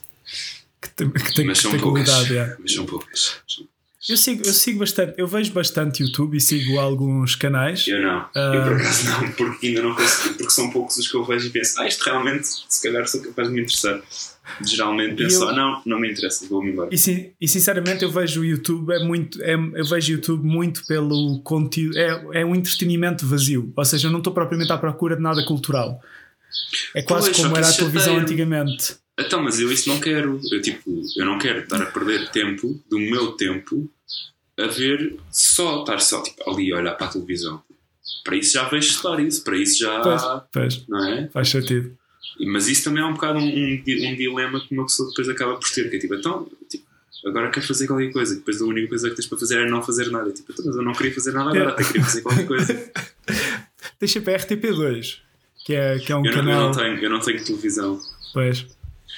Que tem, que tem, mas, que são tem poucas, qualidade, yeah. mas são poucas. Eu sigo, eu sigo bastante, eu vejo bastante YouTube e sigo alguns canais. Eu não. Eu por acaso não, porque ainda não consigo, porque são poucos os que eu vejo e penso, ah, isto realmente, se calhar sou capaz de me interessar. Geralmente penso, eu- não, não me interessa, vou-me embora. E, e sinceramente eu vejo o YouTube é muito é, eu vejo YouTube muito pelo conteúdo é, é um entretenimento vazio ou seja eu não estou propriamente à procura de nada cultural é quase Pois, como era a televisão antigamente Então, mas eu isso não quero. Eu, tipo, eu não quero estar a perder tempo do meu tempo a ver só, estar só tipo, ali a olhar para a televisão. Para isso já vejo stories, para isso já. pois, pois Não é? faz sentido Mas isso também é um bocado um, um, um dilema que uma pessoa depois acaba por ter, que é tipo, então, tipo, agora queres fazer qualquer coisa, depois a única coisa que tens para fazer é não fazer nada. Tipo, então, mas eu não queria fazer nada agora, até queria fazer qualquer coisa. deixa para RTP2 que é, que é um Eu não, eu canal não tenho, eu não tenho televisão. pois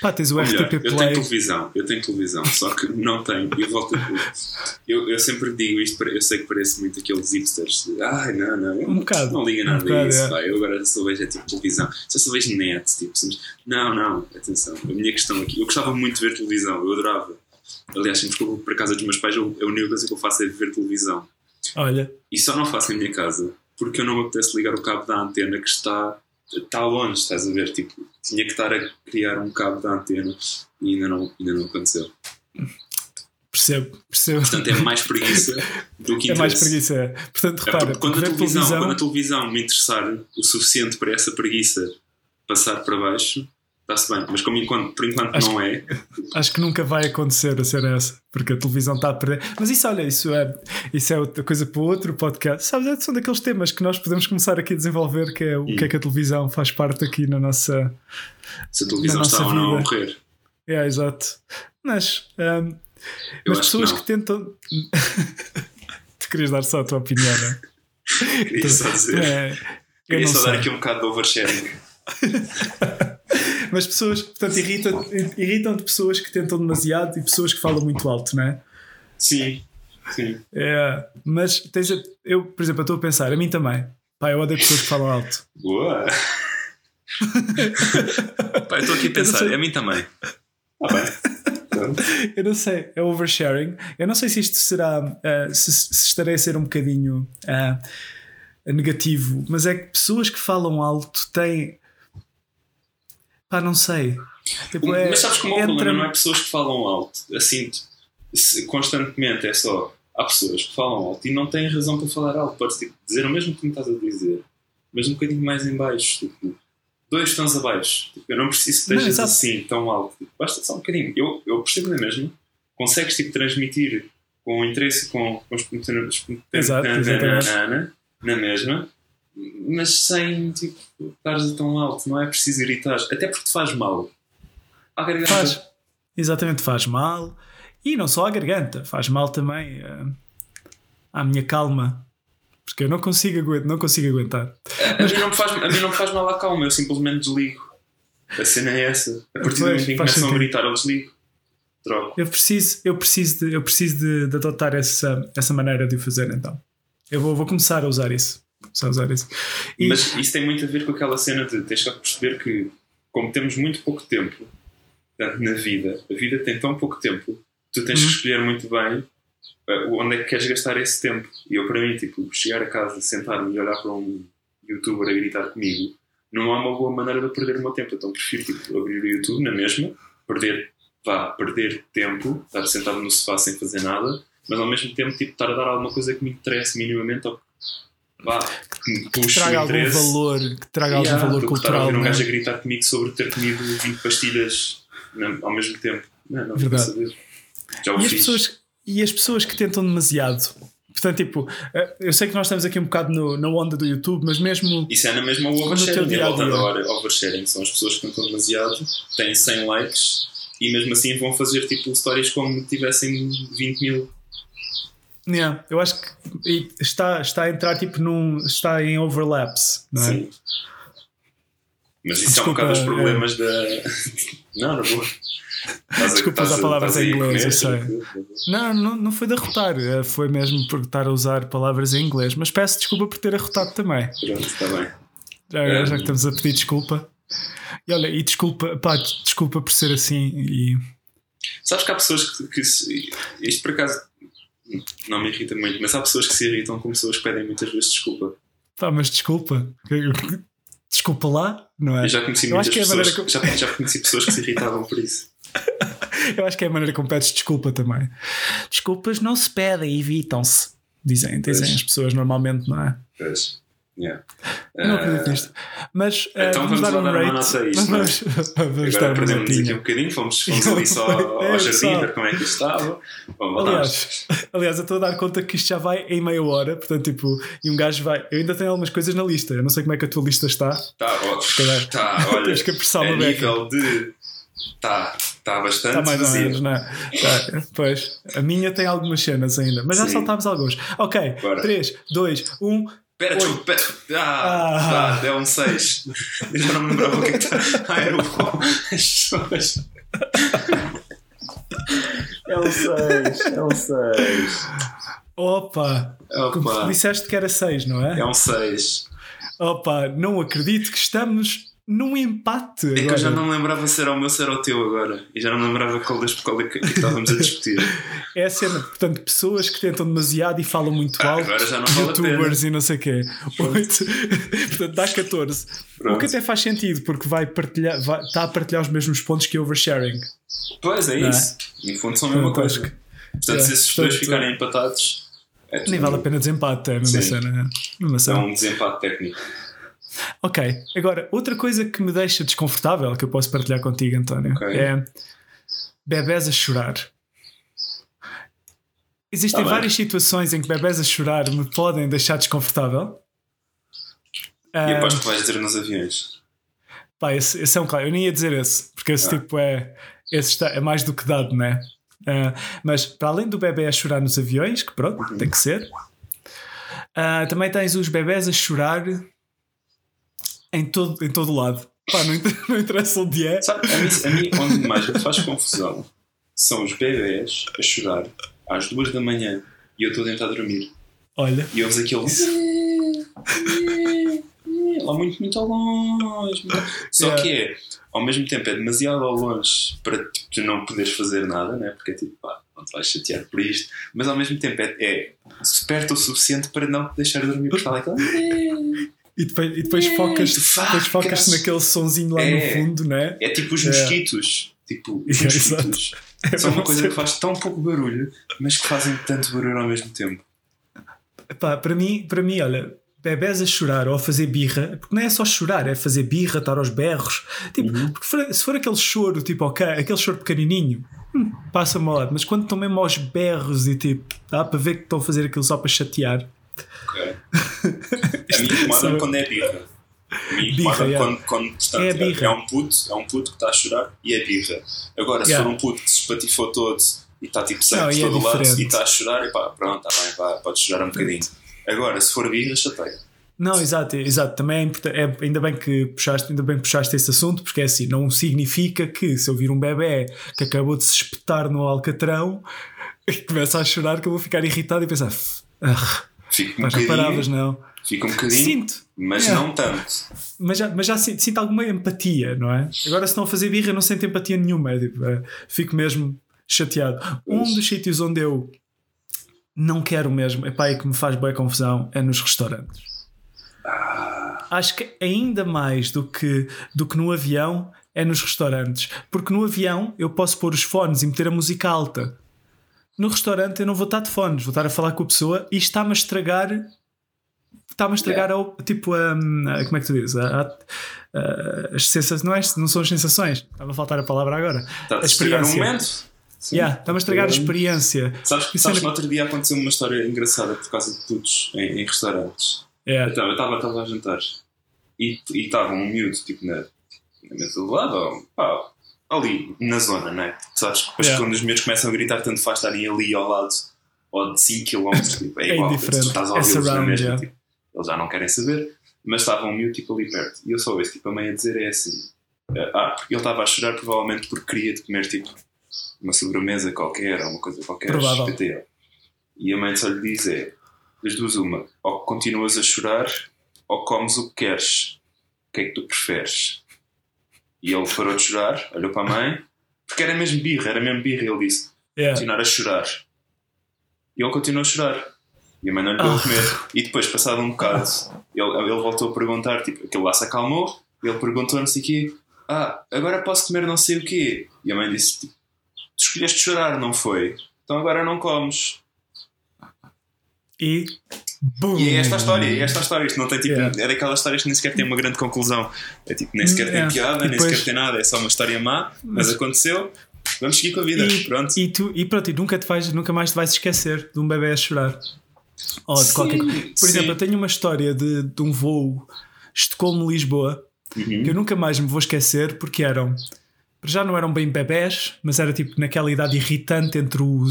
pá tens o Ou melhor, RTP eu tenho Play televisão, eu tenho televisão, só que não tenho. Eu volto a eu, eu sempre digo isto, eu sei que parece muito aqueles hipsters. Ai, não, não, eu Um bocado, não liga um nada bocado, a isso. é. pá, eu agora só vejo é tipo televisão, só só vejo net. Tipo, somos- não, não, atenção. A minha questão aqui, eu gostava muito de ver televisão, eu adorava. Aliás, sempre que eu vou para casa dos meus pais, eu, a única coisa que eu faço é ver televisão. olha E só não faço em minha casa porque eu não me apetece ligar o cabo da antena que está, está longe, estás a ver? Tipo, tinha que estar a criar um cabo da antena e ainda não, ainda não aconteceu. percebo percebo Portanto, é mais preguiça do que é mais interesse. preguiça é. portanto É repara porque quando, a televisão, televisão quando a televisão me interessar o suficiente para essa preguiça passar para baixo, está-se bem. Mas como enquanto, por enquanto Acho não é, Acho que nunca vai acontecer a ser essa, porque a televisão está a perder. Mas isso, olha, isso é, isso é outra coisa para outro podcast. Sabes, é- são daqueles temas que nós podemos começar aqui a desenvolver, que é o Hum. que é que a televisão faz parte aqui na nossa. se a televisão está ou não a morrer. É, exato. Mas, Eu mas pessoas que que, tentam. tu querias dar só a tua opinião, não é? Queria só dizer. É, Queria só dar sei. aqui um bocado de oversharing. Mas pessoas, portanto, irritam- irritam-te pessoas que tentam demasiado e pessoas que falam muito alto, não é? Sim, sim. É, mas tens a- eu, por exemplo, eu estou a pensar, a mim também. Pá, eu odeio pessoas que falam alto. Boa! Pá, eu estou aqui a pensar, a mim também. Ah, bem. Eu não sei, é oversharing. Eu não sei se isto será. ah, se, se estarei a ser um bocadinho ah, negativo, mas é que pessoas que falam alto têm. Pá, não sei. Tipo, é- Mas sabes como é o entra- problema? Não é pessoas que falam alto, assim, constantemente, é só. Há pessoas que falam alto e não têm razão para falar alto. Podes tipo, dizer o mesmo que me estás a dizer, mas um bocadinho mais em baixo. Tipo, dois tons abaixo. Tipo, eu não preciso que estejas assim, tão alto. Tipo, basta só um bocadinho. Eu, eu percebo na mesma. Consegues tipo, transmitir com interesse, com, com exatamente. na mesma, mas sem tipo, estares tão alto. Não é preciso gritar. Até porque te faz mal. À garganta. Faz. Exatamente, faz mal. E não só à garganta, faz mal também ah, à minha calma. Porque eu não consigo, agu- não consigo aguentar. A mim, não me faz, a mim não me faz mal à calma, eu simplesmente desligo. A cena é essa. A partir do Pois, momento em que começam a gritar, eu desligo. Troco. Eu preciso, eu preciso, de, eu preciso de, de adotar essa, essa maneira de o fazer, então. Eu vou, vou começar a usar isso. A usar isso. E, Mas isso tem muito a ver com aquela cena de tens que perceber que, como temos muito pouco tempo portanto, na vida, a vida tem tão pouco tempo, tu tens Uhum. que escolher muito bem eh, onde é que queres gastar esse tempo. E eu, para mim, tipo, chegar a casa, sentar-me e olhar para um youtuber a gritar comigo, não é uma boa maneira de perder o meu tempo. Então prefiro tipo, abrir o YouTube na mesma, perder, vá, perder tempo, estar sentado no sofá sem fazer nada, mas ao mesmo tempo tipo, estar a dar alguma coisa que me interesse minimamente ou que, vá, que me que puxe traga o algum interesse. valor, que traga Yeah, algum valor estar a cultural. um não é? gajo a gritar comigo sobre ter comido 20 pastilhas ao mesmo tempo. Não, não Verdade. saber. Já o E as, fiz. pessoas, e as pessoas que tentam demasiado. Portanto, tipo, eh, eu sei que nós estamos aqui um bocado no- na onda do YouTube, mas mesmo. Isso é na mesma oversharing. dia A a volta dia. da hora, oversharing são as pessoas que tentam demasiado, têm 100 likes e mesmo assim vão fazer tipo stories como tivessem 20 mil. Yeah, eu acho que está, está a entrar tipo num. está em overlaps, não é? Sim. Mas isso Desculpa, é um bocado os é. problemas da. Não, não vou. Estás Desculpa usar palavras em inglês, eu sei. tranquilo. Não, não, não foi de arrotar, eh, foi mesmo por estar a usar palavras em inglês. Mas peço desculpa por ter arrotado também. Pronto, está bem. Já, É. já que estamos a pedir desculpa. E olha, e desculpa, pá, desculpa por ser assim. E Sabes que há pessoas que, que isto por acaso Não me irrita muito, mas há pessoas que se irritam com pessoas que pedem muitas vezes desculpa. Pá, mas desculpa. Desculpa lá, não é? Eu já conheci Eu muitas é pessoas, maneira já, já conheci pessoas que se irritavam por isso. Eu acho que é a maneira como pedes desculpa também. Desculpas não se pedem, evitam-se. Dizem, dizem Pois. as pessoas normalmente, não é? Pois. Yeah. Eu não acredito nisto. Mas eh, então vamos, vamos dar um uma nota a isto, é? vamos, vamos Agora perdemos aqui um bocadinho, fomos, fomos ali só ao É, jardim, pessoal. ver como é que isto estava. Vamos. Aliás, aliás, eu estou a dar conta que isto já vai em meia hora, portanto, tipo, e um gajo vai. Eu ainda tenho algumas coisas na lista, eu não sei como é que a tua lista está. Tá, ó, calhar tá, olha, temos que apressar uma beca. nível de. Tá, tá bastante Está mais ou menos, não é? Tá, pois, a minha tem algumas cenas ainda, mas já Sim. saltámos alguns. Ok, Bora. 3, 2, 1. Pera, desculpa, pera. Ah, Ah. tá, é um 6. Eu já não me lembrava o que é que está. Ah, era o. As pessoas. É um 6, é um 6. Opa! Opa, disseste que era 6, não é? é um 6. Opa, não acredito que estamos num empate. É que eu agora. já não lembrava se era o meu, se era o teu agora. E já não lembrava qual das qual é que que estávamos a discutir. É a cena, portanto, pessoas que tentam demasiado e falam muito Ah, alto, agora já não vale youtubers e não sei o quê. Oito. portanto, dá 14. O Pronto. que até faz sentido, porque vai partilhar, vai, está a partilhar os mesmos pontos que oversharing. Pois é Não é? isso. No fundo são a mesma Portanto, coisa. que Portanto, é, se esses portanto, dois ficarem empatados, é, nem vale a pena desempate, é a mesma cena. é é um desempate técnico. Ok, agora, outra coisa que me deixa desconfortável que eu posso partilhar contigo, António, Ok. é bebés a chorar. Existem Tá bem. várias situações em que bebés a chorar me podem deixar desconfortável. E Ah, aposto que vais dizer nos aviões. pá, esse, esse é um claro. Eu nem ia dizer esse, porque esse Ah. tipo é, esse está, é mais do que dado, né? Ah, mas para além do bebê a chorar nos aviões, que pronto, Uhum. tem que ser, ah, também tens os bebés a chorar em todo, em todo lado. Pá, não, não interessa onde é. Sabe, a mim, a mim onde mais me faz confusão são os bebés a chorar às duas da manhã e eu estou a tentar dormir. Olha, E ouves aquele. Lá muito, muito ao longe. Só Yeah. que é, ao mesmo tempo, é demasiado ao longe para tipo, tu não poderes fazer nada, né? porque é tipo, pá, não te vais chatear por isto, mas ao mesmo tempo é, é perto o suficiente para não te deixar dormir, porque está lá aquele. E depois, e depois É, focas, focas naquele sonzinho lá É. no fundo, né? É tipo os É. mosquitos. Tipo, os mosquitos. É São uma mesmo coisa assim. que faz tão pouco barulho, mas que fazem tanto barulho ao mesmo tempo. Pá, para mim, para mim, olha, bebés a chorar ou a fazer birra, porque não é só chorar, é fazer birra, estar aos berros. Tipo, Uhum. for- se for aquele choro, tipo, ok, aquele choro pequenininho, hum, passa-me ao lado. Mas quando estão mesmo aos berros e tipo, dá para ver que estão a fazer aquilo só para chatear. Ok? A mim incomoda quando é birra. A mim Birra, incomoda yeah. quando, quando portanto, É é, a birra. é um puto, é um puto que está a chorar e é birra. Agora, se Yeah. for um puto que se espatifou todo e está tipo sangue e por é todo lado diferente. e está a chorar, e pá, pronto, está bem, pá, podes chorar um bocadinho. Agora, se for birra, chateia. Não, exato, exato. Também é, importante- é- ainda bem que puxaste, ainda bem que puxaste esse assunto, porque é assim, não significa que se eu vir um bebê que acabou de se espetar no alcatrão e começa a chorar que eu vou ficar irritado e pensar, ah, Fica um bocadinho, não. fica um bocadinho, Sinto, mas Yeah. não tanto. mas já, mas já sinto, sinto alguma empatia, não é? Agora, se não fazer birra, eu não sinto empatia nenhuma. É, tipo, é, fico mesmo chateado. Um dos sítios onde eu não quero mesmo, epá, e que me faz boa confusão, é nos restaurantes. Acho que ainda mais do que, do que no avião é nos restaurantes. Porque no avião eu posso pôr os fones e meter a música alta. No restaurante eu não vou estar de fones, vou estar a falar com a pessoa e está-me a estragar. Está-me a estragar ao, tipo a, a- Como é que tu dizes? A- a- as sensações. Não, é, não são as sensações. Estava a faltar a palavra agora. Está A estragar um momento. Sim. Yeah, está-me a estragar a experiência. Sabes, sabes é- que no outro dia aconteceu uma história engraçada por causa de putos em, em restaurantes. Yeah. Então, eu estava estava a jantar e e estava um miúdo tipo, na, na mesa do lado, ou, pá, ali na zona, né? Sabes que depois Yeah. quando os miúdos começam a gritar, tanto faz estarem ali ao lado ou de 5 km, tipo, é É igual, tu estás a É ouvi-los na mesma, yeah. tipo, eles já não querem saber, mas estava um tipo ali perto e eu só ouço tipo, a mãe a dizer é assim: Ah, porque ele estava a chorar provavelmente porque queria de comer tipo uma sobremesa qualquer ou uma coisa qualquer Provável. E a mãe só lhe diz é das duas uma, ou continuas a chorar ou comes o que queres. O que é que tu preferes? E ele parou de chorar, olhou para a mãe, porque era mesmo birra, era mesmo birra. Ele disse: Yeah. continuar a chorar. E ele continuou a chorar. E a mãe não lhe deu a Ah. comer. E depois, passado um bocado, ele, ele voltou a perguntar, tipo, aquilo lá se acalmou. E ele perguntou não sei o quê. Ah, agora posso comer não sei o quê. E a mãe disse, tipo, tu escolheste chorar, não foi? Então agora não comes. E. Boom. E é esta a história, é esta a história. Isto não tem tipo. Yeah. É daquelas histórias que nem sequer tem uma grande conclusão. É tipo, nem sequer tem Yeah. piada, E nem depois- sequer tem nada, é só uma história má, mas aconteceu. Vamos seguir com a vida. E, Pronto. e, tu, e pronto, e nunca, te vais, nunca mais te vais esquecer de um bebê a chorar. Ou de Sim, qualquer coisa. Por sim. exemplo, eu tenho uma história de, de um voo Estocolmo-Lisboa Uhum. que eu nunca mais me vou esquecer porque eram. Já não eram bem bebés, mas era tipo naquela idade irritante entre o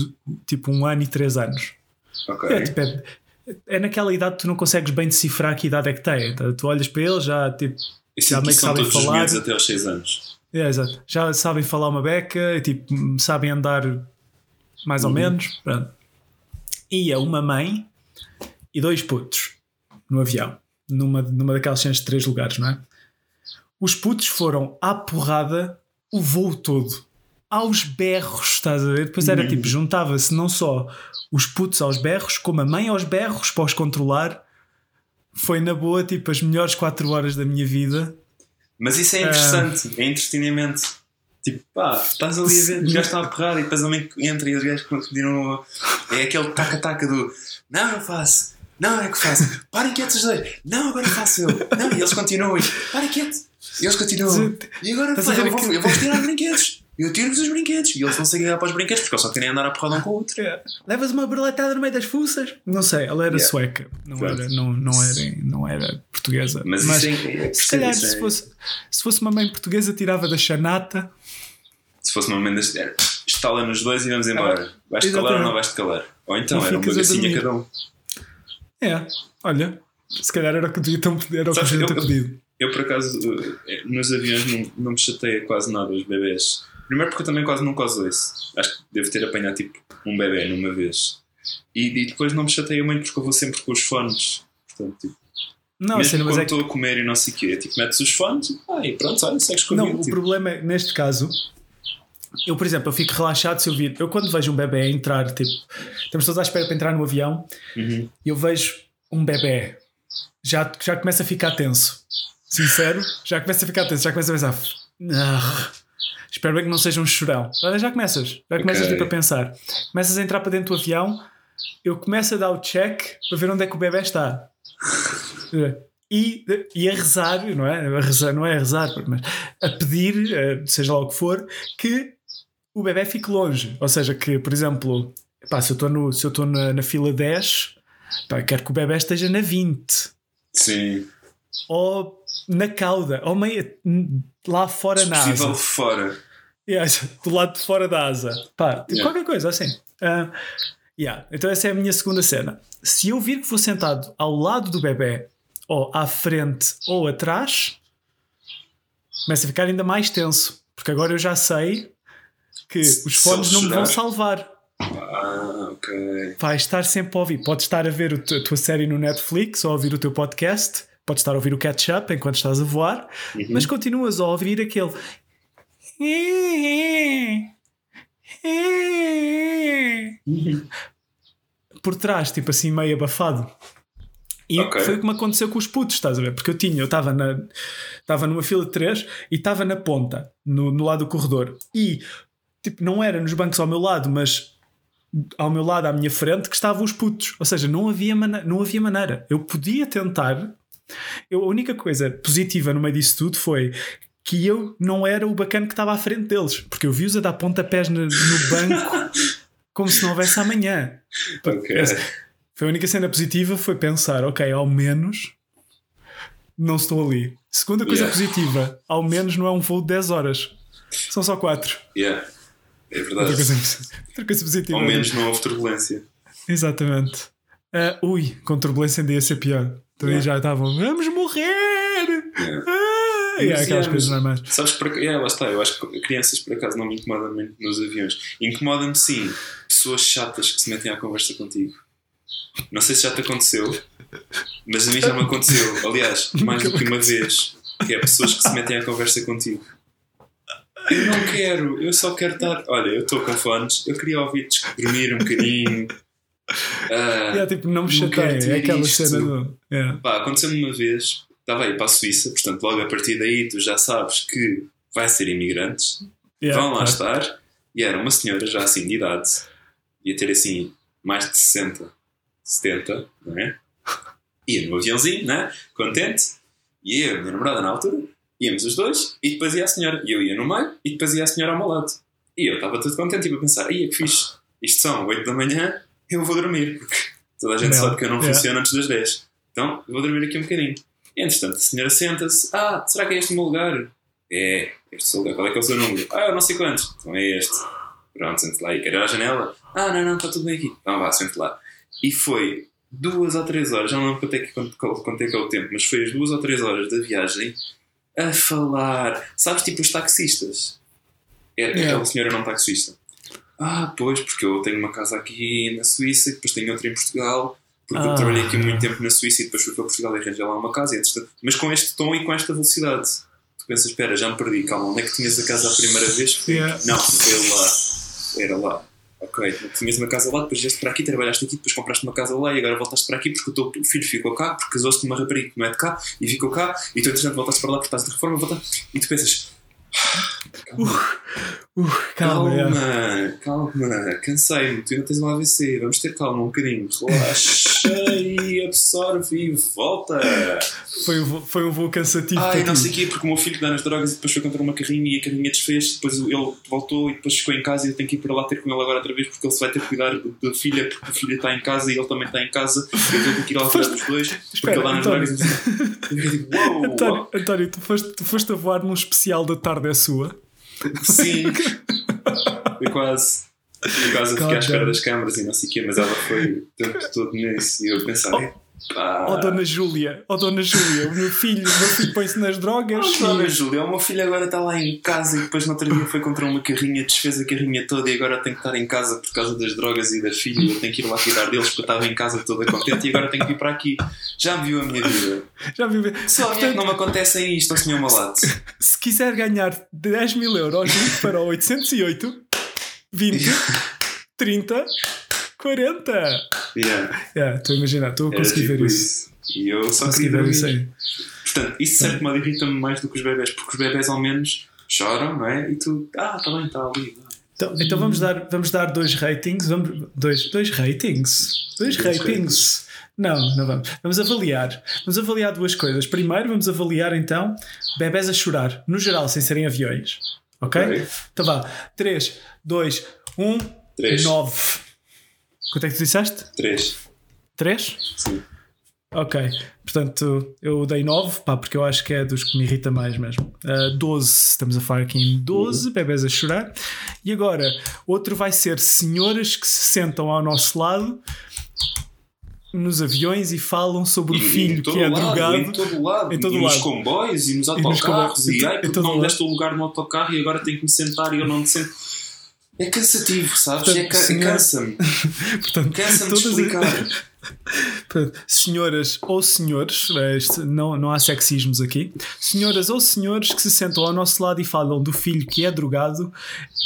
tipo um ano e três anos. Ok. É, tipo, é, é naquela idade que tu não consegues bem decifrar que idade é que tem. Então, tu olhas para eles, já tipo. Eu já meio que são sabem falar. até aos 6 anos. É, exato. Já sabem falar uma beca, tipo, sabem andar mais ou Uhum. menos. Pronto. Ia uma mãe e dois putos no avião, numa, numa daquelas cenas de três lugares, não é? Os putos foram à porrada o voo todo. Aos berros, estás a ver? Depois era Uhum. tipo, juntava-se não só os putos aos berros, como a mãe aos berros para os controlar. Foi na boa, tipo, as melhores quatro horas da minha vida. Mas isso é Ah. interessante, é entretenimento. Tipo, pá, estás ali a ver, os gajos estão a porrada e depois a mãe entra e os gajos continuam. É aquele taca-taca do não, eu faço, não, é que faço, parem quietos os dois, não, agora faço eu, não, e eles continuam, e, parem quietos, e eles continuam, e agora eu vou, eu vou tirar os brinquedos, eu tiro-vos os brinquedos, e eles não seguem para os brinquedos porque eles só querem andar a porrada um com o outro. Levas uma berletada no meio das fuças? Não sei, ela era Yeah. sueca, não era, não, não, era, não era portuguesa. Mas, isso é, é, se calhar, isso é- se, fosse, se fosse uma mãe portuguesa, tirava da chanata. se fosse uma mãe das. era, Estala nos dois e vamos embora. Vais-te calar ou não vais-te calar? Ou então E era uma gacinha cada um. É, olha, se calhar era o que devia ter, era o que Sabes, devia eu- eu- pedido. Eu, por acaso, eh, nos aviões não, não me chateia quase nada os bebês. Primeiro porque eu também quase nunca os ouço. Acho que devo ter apanhado tipo um bebê numa vez. E, e depois não me chateia muito porque eu vou sempre com os fones. Portanto, tipo, Não, mesmo cena, mas quando é que. estou a comer e não sei o quê, tipo, metes os fones ah, e pronto, olha, segues Não, comigo. o tipo. problema é, neste caso, eu, por exemplo, eu fico relaxado se eu vir. Eu, quando vejo um bebê entrar, tipo, estamos todos à espera para entrar no avião Uhum. e eu vejo um bebê, já, já começa a ficar tenso. Sincero, já começa a ficar tenso, já começa a pensar. "Ah, espero bem que não seja um chorão. Já começas, já começas Ok. tipo, a pensar. Começas a entrar para dentro do avião, eu começo a dar o check para ver onde é que o bebê está. E, e a rezar, não é? A rezar, não é a rezar, mas a pedir, eh, seja lá o que for, que o bebê fique longe. Ou seja, que, por exemplo, pá, se eu estou no- se eu estou na, na fila 10, pá, quero que o bebê esteja na 20 Sim. ou na cauda, ou meio lá fora Se na possível, asa. fora. Yeah, do lado de fora da asa. Pá, tipo, Yeah. qualquer coisa assim. Ah, yeah. Então, essa é a minha segunda cena. Se eu vir que vou sentado ao lado do bebê, ou à frente ou atrás, começa a ficar ainda mais tenso. Porque agora eu já sei que os fones não me vão salvar. Ah, ok. Vai estar sempre a ouvir. Podes estar a ver a tua série no Netflix ou a ouvir o teu podcast. Podes estar a ouvir o catch-up enquanto estás a voar. Uhum. Mas continuas a ouvir aquele. Por trás, tipo assim, meio abafado. E Ok. foi o que me aconteceu com os putos, estás a ver? Porque eu tinha, eu estava na estava numa fila de três e estava na ponta, no, no lado do corredor. E tipo, não era nos bancos ao meu lado, mas ao meu lado, à minha frente, que estavam os putos. Ou seja, não havia, não havia maneira. Eu podia tentar. Eu, a única coisa positiva no meio disso tudo foi que eu não era o bacana que estava à frente deles, porque eu vi-os a dar pontapés no, no banco como se não houvesse amanhã. Ok. Essa- Foi a única cena positiva foi pensar, ok, ao menos não estou ali. Segunda coisa Yeah. positiva, ao menos não é um voo de 10 horas. São só 4. Yeah. É Outra verdade. coisa, outra coisa positiva. Ao menos não houve turbulência. Exatamente. Ah, ui, com turbulência ainda ia ser pior. Então aí Yeah. já estavam, vamos morrer! Yeah. Ah, e Mas, aquelas coisas mas- normais. Sabes, por, yeah, lá está, eu acho que crianças por acaso não me incomodam muito nos aviões. Incomoda-me sim pessoas chatas que se metem à conversa contigo. Não sei se já te aconteceu, mas a mim já me aconteceu. Aliás, mais do que uma vez, que é pessoas que se metem à conversa contigo. Eu não quero, eu só quero estar. Olha, eu estou com fones, eu queria ouvir dormir um bocadinho, Ah, Yeah, tipo, não me não chateia. É aquela isto. cena do. Yeah. Pá, aconteceu-me uma vez, estava aí para a Suíça, portanto, logo a partir daí tu já sabes que vai ser imigrantes, Yeah, vão lá claro. estar, e era uma senhora já assim de idade, ia ter assim mais de 60, 70, não é? Ia no aviãozinho, né? Contente, e eu e a minha namorada na altura, íamos os dois, e depois ia a senhora, e eu ia no meio, e depois ia a senhora ao meu lado. E eu estava todo contente, tipo a pensar, aí é que fixe, isto são 8 da manhã, eu vou dormir, porque toda a gente sabe que eu não yeah. funciono antes das 10. Então, eu vou dormir aqui um bocadinho. E, entretanto, a senhora senta-se. Ah, será que é este o meu lugar? É, este é o seu lugar. Qual é que é o seu número? Ah, eu não sei quantos. Então é este. Pronto, sente lá. E quer ir à janela? Ah, não, não, está tudo bem aqui. Então vá, sente lá. E foi duas ou três horas, já não lembro quanto é que, quanto, quanto é, que é o tempo, mas foi as duas ou três horas da viagem a falar. Sabes, tipo os taxistas? É, Yeah. Aquela senhora não taxista. Ah, pois, porque eu tenho uma casa aqui na Suíça e depois tenho outra em Portugal. Porque eu Ah. trabalhei aqui muito tempo na Suíça e depois fui para Portugal e arranjei lá uma casa. Mas com este tom e com esta velocidade. Tu pensas, espera, já me perdi, calma, onde é que tinhas a casa a primeira vez? Yeah. Não, foi lá. Era lá. Ok, tinhas uma casa lá, depois vieste para aqui, trabalhaste aqui, depois compraste uma casa lá e agora voltaste para aqui porque o teu filho ficou cá, porque casou-se com uma rapariga que não é de cá e ficou cá e tu entretanto voltaste para lá porque estás de reforma voltaste, e tu pensas Uh, calma, calma, yeah. calma, cansei-me, tu ainda tens um AVC, vamos ter calma um bocadinho, relaxa e absorve e volta. Foi, um voo- foi um voo cansativo. Ai, não sei o quê, porque o meu filho dá nas drogas e depois foi contra uma carrinha e a carrinha desfez, depois ele voltou e depois ficou em casa e eu tenho que ir para lá ter com ele agora outra vez porque ele se vai ter que cuidar da filha porque a filha está em casa e ele também está em casa e eu tenho que ir lá cuidar dos dois porque Espera, ele dá nas António. drogas e eu digo, António, António, tu, foste, tu foste a voar num especial da tarde é sua. sim, eu quase. Eu quase ficar à espera das câmaras e não sei o quê, mas ela foi o tempo todo nisso e eu pensava, pá. Oh, Dona Júlia, oh, Dona Júlia, o meu filho, o meu filho põe-se nas drogas. Oh, Dona Júlia, o meu filho agora está lá em casa e depois no outro dia foi contra uma carrinha, desfez a carrinha toda e agora tem que estar em casa por causa das drogas e da filha. Eu tenho que ir lá cuidar deles porque eu estava em casa toda contente e agora tenho que vir para aqui. Já me viu a minha vida. Já viu? Só a minha que não me acontece isto, ao senhor Malato. Se quiser ganhar 10 mil euros, para o 808 20 30 40. Yeah, Yeah, Estou a imaginar, estou a conseguir tipo ver isso. isso. E eu só Consegui queria ver isso aí. Portanto, isso de certo modo irrita-me mais do que os bebés, porque os bebés ao menos choram, não é? E tu, ah, está bem, está ali. Então, então vamos, dar, vamos dar dois ratings. Vamos, dois, dois ratings? Dois Dois ratings. Não, não vamos. Vamos avaliar. Vamos avaliar duas coisas. Primeiro, vamos avaliar então bebés a chorar, no geral, sem serem aviões. Ok? Ok. Então vá. 3, 2, 1, Três. 9. Quanto é que tu disseste? Três. 3? Sim. Ok. Portanto, eu dei 9, pá, porque eu acho que é dos que me irrita mais mesmo. Uh, 12, estamos a falar aqui em 12, bebés a chorar. E agora, outro vai ser senhoras que se sentam ao nosso lado nos aviões e falam sobre o E em filho que é lado, drogado. Em todo lado. Em todo e nos lado. comboios e nos nos autocarros. comboios, E, em ai, to- em porque não me deste o lugar no autocarro e agora tenho que me sentar e eu não me sento. É cansativo, sabes? Portanto, É senhor- Cansa-me. Portanto, Cansa-me de todas- explicar. Portanto, senhoras ou senhores, eh, não, não há sexismos aqui, senhoras ou senhores que se sentam ao nosso lado e falam do filho que é drogado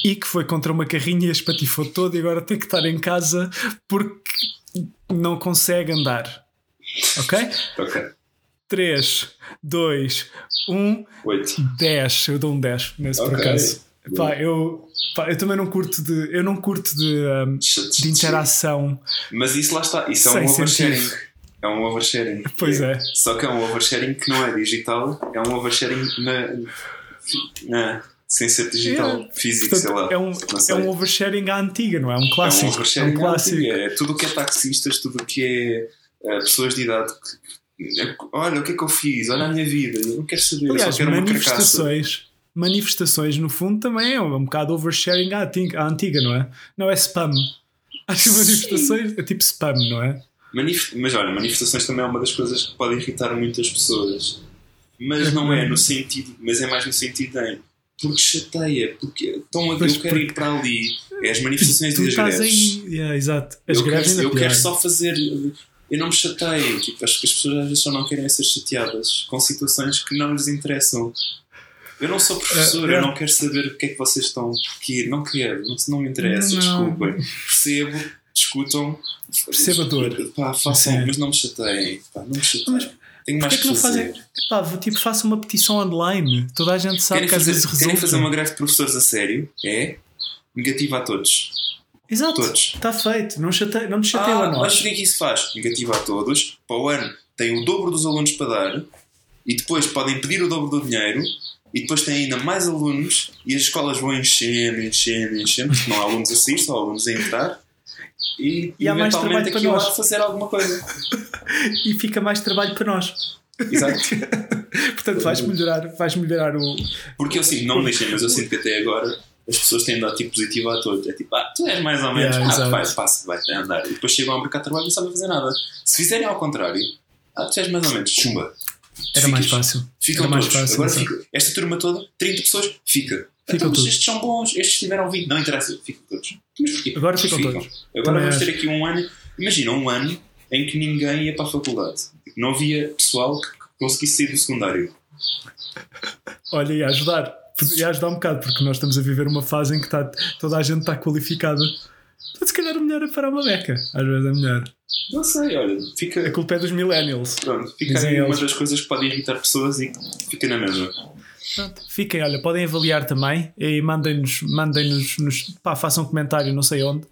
e que foi contra uma carrinha e espatifou todo e agora tem que estar em casa porque não consegue andar. Ok? Ok. 3, 2, 1, Oito. 10. Eu dou um 10 nesse por Ok. acaso. Pá, eu, pá, eu também não curto de. Eu não curto de, um, de interação. Mas isso lá está. Isso é um oversharing. sentido. É um oversharing. Pois é. Só que é um oversharing que não é digital. É um oversharing na. na sem ser digital. Yeah. Físico, sei lá. Portanto, é um, é um oversharing à antiga, não é? Um É um clássico. oversharing é um clássico. antigo. É tudo o que é taxistas, tudo o que é eh, pessoas de idade. que- é- olha, o que é que eu fiz? Olha a minha vida. Eu não quero saber. Aliás, só quero manifestações, manifestações, no fundo, também é um bocado oversharing à antiga, à antiga, não é? Não é spam. Acho que Sim. manifestações é tipo spam, não é? Manif- Mas olha, manifestações também é uma das coisas que pode irritar muitas pessoas. Mas não é no sentido, mas é mais no sentido em porque chateia, porque então Pois, eu quero ir para ali. É as manifestações tu e as greves. em. Yeah, exato. As Eu, greves quero, eu quero só fazer. Eu não me chateio. Tipo, acho que as pessoas às vezes só não querem ser chateadas com situações que não lhes interessam. Eu não sou professor, É, é. eu não quero saber o que é que vocês estão aqui. Não quero, não, não me interessa, Não. desculpem. Percebo, discutam. Perceba a dor. Pá, façam, mas não me chateiem. Pá, não me chateiem. Mas Tenho mais Porquê que não fazer. fazem? Pá, tipo, faça uma petição online. Toda a gente sabe Querem que às fazer, vezes querem resulta. fazer uma greve de professores a sério? É negativa a todos. Exato, todos. está feito. Não, chate... não nos chateiam a Ah, mas nós. o que é que isso faz? Negativa a todos. Para o ano tem o dobro dos alunos para dar e depois podem pedir o dobro do dinheiro e depois tem ainda mais alunos e as escolas vão enchendo, enchendo, enchendo, porque não há alunos a sair, só há alunos a entrar. E, E há mais trabalho para nós. fazer alguma coisa. E fica mais trabalho para nós. Exato. Portanto, vais melhorar, vais melhorar o. Porque eu sinto, não me deixem, mas eu sinto que até agora as pessoas têm dado tipo positivo a todos. É tipo, ah, tu és mais ou menos, Yeah, ah, exato. vai, passa, vai até andar. E depois chegam ao mercado de trabalho e não sabem fazer nada. Se fizerem ao contrário, ah, tu és mais ou menos, chumba. Era mais ficas. fácil. Ficam Era mais todos. fácil, Agora fica. Esta turma toda, 30 pessoas, fica. Ficam então, todos. estes são bons, estes tiveram 20, não interessa, ficam todos. Mas porquê? Agora ficam todos. Agora Também vamos ter aqui um ano, imagina, um ano em que ninguém ia para a faculdade. Não havia pessoal que conseguisse sair do secundário. Olha, ia ajudar. Ia ajudar um bocado, porque nós estamos a viver uma fase em que está, toda a gente está qualificada. Portanto, se calhar o melhor é parar uma beca. Às vezes é melhor. Não sei, olha, A fica. culpa é dos millennials. Pronto, fica aí uma das coisas que podem irritar pessoas e fica na mesma. Pronto. Fiquem, olha, podem avaliar também e mandem-nos, mandem-nos, nos, pá, façam um comentário, não sei onde.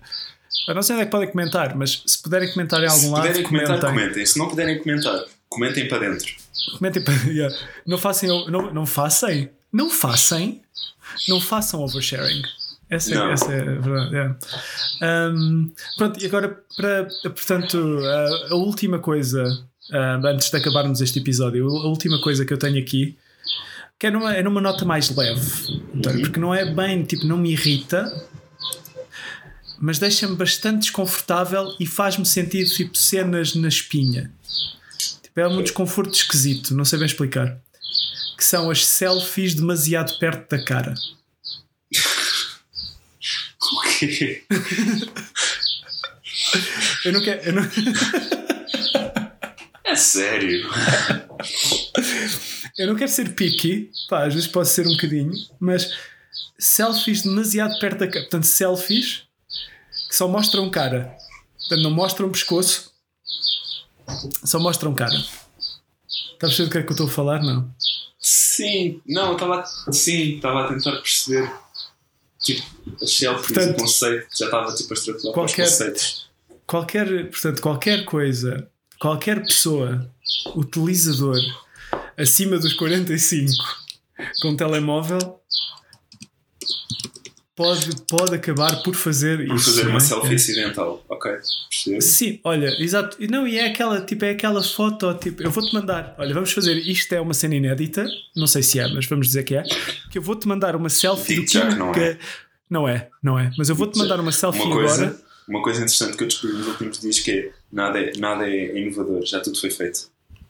Eu não sei onde é que podem comentar, mas se puderem comentar em algum Se lado, puderem comentar, comentem. comentem. Se não puderem comentar, comentem para dentro. Comentem para- yeah. Não façam, não, não façam, não façam, não façam oversharing. Essa, é- Não. essa é verdade. yeah. Um, pronto, e agora, para, portanto, a, a última coisa, um, antes de acabarmos este episódio, a última coisa que eu tenho aqui, que é numa, é numa nota mais leve, António, porque não é bem, tipo, não me irrita, mas deixa-me bastante desconfortável e faz-me sentir, tipo, cenas na espinha. Tipo, é um desconforto esquisito, não sei bem explicar. Que são as selfies demasiado perto da cara. Eu não quero. Eu não... É sério. Eu não quero ser picky, pá, às vezes posso ser um bocadinho, mas selfies demasiado perto da cara. Portanto, selfies que só mostram cara. Portanto, não mostram pescoço, só mostram cara. Estás a perceber do que é que eu estou a falar? Não. Sim, não, estava sim, estava a tentar perceber tipo, as selfies, Portanto, o conceito, já estava tipo a extrapolar qualquer- conceitos. Qualquer, portanto, qualquer coisa, qualquer pessoa, utilizador acima dos 45 com telemóvel pode, pode acabar por fazer Por isso. fazer não uma é? selfie É. acidental. Ok, percebo. Sim, olha, exato. E Não, e é aquela, tipo, é aquela foto, tipo, eu vou-te mandar, olha, vamos fazer, isto é uma cena inédita, não sei se é, mas vamos dizer que é, que eu vou-te mandar uma selfie do que não que- é. Não é, não é, mas eu vou-te mandar uma selfie Uma coisa, agora. uma coisa interessante que eu descobri nos últimos dias que é nada é, nada é inovador, já tudo foi feito.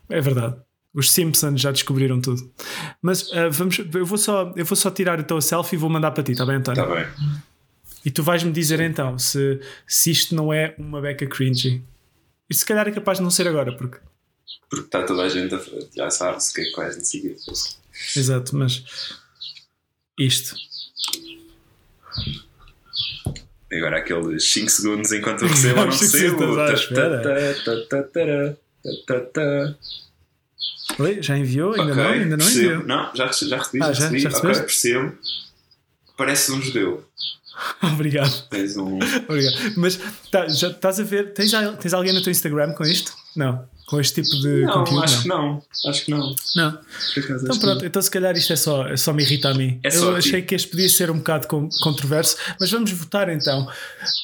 É verdade. Os Simpsons já descobriram tudo. Mas ah, vamos, eu vou, só, eu vou só tirar então a selfie e vou mandar para ti, está bem, António? Está bem. E tu vais-me dizer então se, se isto não é uma beca cringy. E se calhar é capaz de não ser agora, porque. Porque está toda a gente a já sabe o que é vais em seguida. Exato, mas. Isto. Agora aqueles 5 segundos enquanto eu recebo ou não recebo. Oi, já enviou? Ainda Ok, não? Ainda não percebo. enviou. Não, já, já recebi, Ah, já, já- recebi. já ok, percebo. Parece um judeu. Obrigado. Tens um. Obrigado. Mas tá, já estás a ver? Tens, tens alguém no teu Instagram com isto? Não. Com este tipo de Não, conteúdo? acho não. que não. Acho que não. Não. Acaso, Então pronto, então se calhar isto é só, é só me irrita a mim. É Eu achei que este podia ser um bocado con- controverso, mas vamos votar então.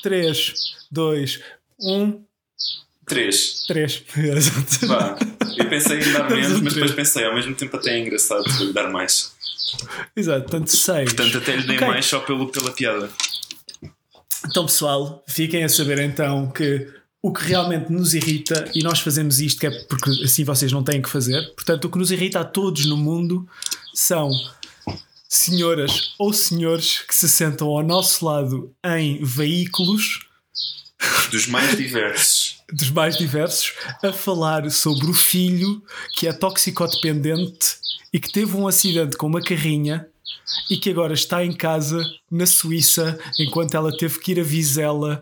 3, 2, 1, 3. 3. Vá. Eu pensei em dar menos, mas depois três. pensei, ao mesmo tempo até é engraçado lhe dar mais. Exato, portanto 6. Portanto, até lhe dei Ok. mais só pelo, pela piada. Então pessoal, fiquem a saber então que o que realmente nos irrita, e nós fazemos isto que é porque assim vocês não têm que fazer, portanto o que nos irrita a todos no mundo são senhoras ou senhores que se sentam ao nosso lado em veículos Dos mais diversos. Dos mais diversos a falar sobre o filho que é toxicodependente e que teve um acidente com uma carrinha e que agora está em casa na Suíça enquanto ela teve que ir a Vizela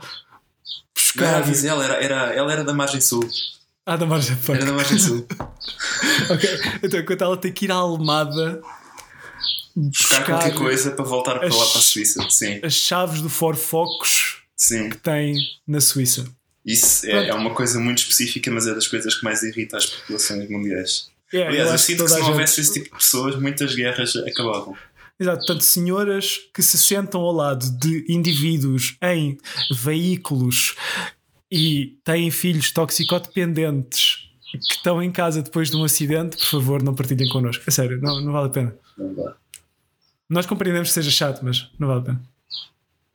Não era a buscar. Vizela, era, era, ela era da margem sul. Ah, da margem fuck. Era da margem sul. Ok. Então, enquanto ela tem que ir à Almada Buscar buscar qualquer coisa para voltar para lá para a Suíça. Sim, as chaves do Ford Focus sim. que tem na Suíça. Isso é, é uma coisa muito específica, mas é das coisas que mais irrita as populações mundiais. É, Aliás, eu acho sinto que toda se não gente- houvesse esse tipo de pessoas, muitas guerras acabavam. Exato, portanto, senhoras que se sentam ao lado de indivíduos em veículos e têm filhos toxicodependentes que estão em casa depois de um acidente, por favor, não partilhem connosco. É sério, não, não vale a pena. Não dá. Nós compreendemos que seja chato, mas não vale a pena.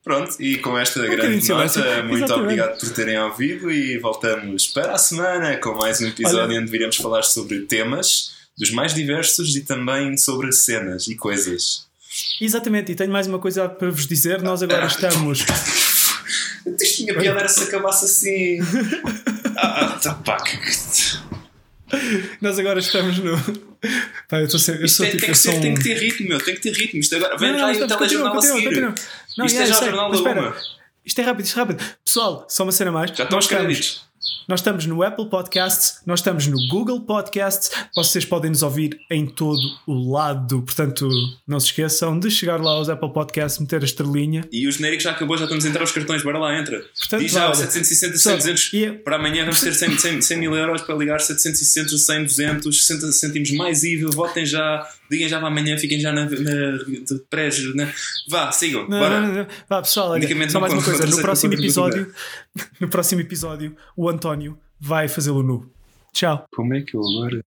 Pronto, e com esta bocadinho grande nota, muito Exatamente. obrigado por terem ouvido e voltamos para a semana com mais um episódio Olha- onde viremos falar sobre temas dos mais diversos e também sobre cenas e coisas. Exatamente, e tenho mais uma coisa para vos dizer. Nós agora estamos. Isto tinha piada era se acabasse assim. ah, tá, pá, Nós agora estamos no. Pá, eu, tô sempre, eu Isto sou tem, tipo. tem ser, tem um- que ter ritmo, meu, tem que ter ritmo. Isto agora, vem Não, já aí o telejornal a seguir. continua, continua. Não, Isto yeah, é já jornal da espera. uma. Isto é rápido, isto é rápido. Pessoal, só uma cena mais. Já estão os créditos. Nós estamos no Apple Podcasts, nós estamos no Google Podcasts, vocês podem nos ouvir em todo o lado, portanto, não se esqueçam de chegar lá aos Apple Podcasts, meter a estrelinha. E o genérico já acabou, já estamos a entrar os cartões, bora lá, entra. Portanto, Diz já, olha, 760, só- 100, 200. e- Para amanhã vamos ter 100, 100, 100 mil euros para ligar 760, 100, 200, 60 cêntimos mais IVA. Votem já, digam já para amanhã, fiquem já na, na de prés. Na... Vá, sigam, Não, bora. não, não. Vá, pessoal, olha, só mais uma coisa. No próximo episódio, no próximo episódio, o António vai fazê-lo nu. Tchau. Como é que eu agora.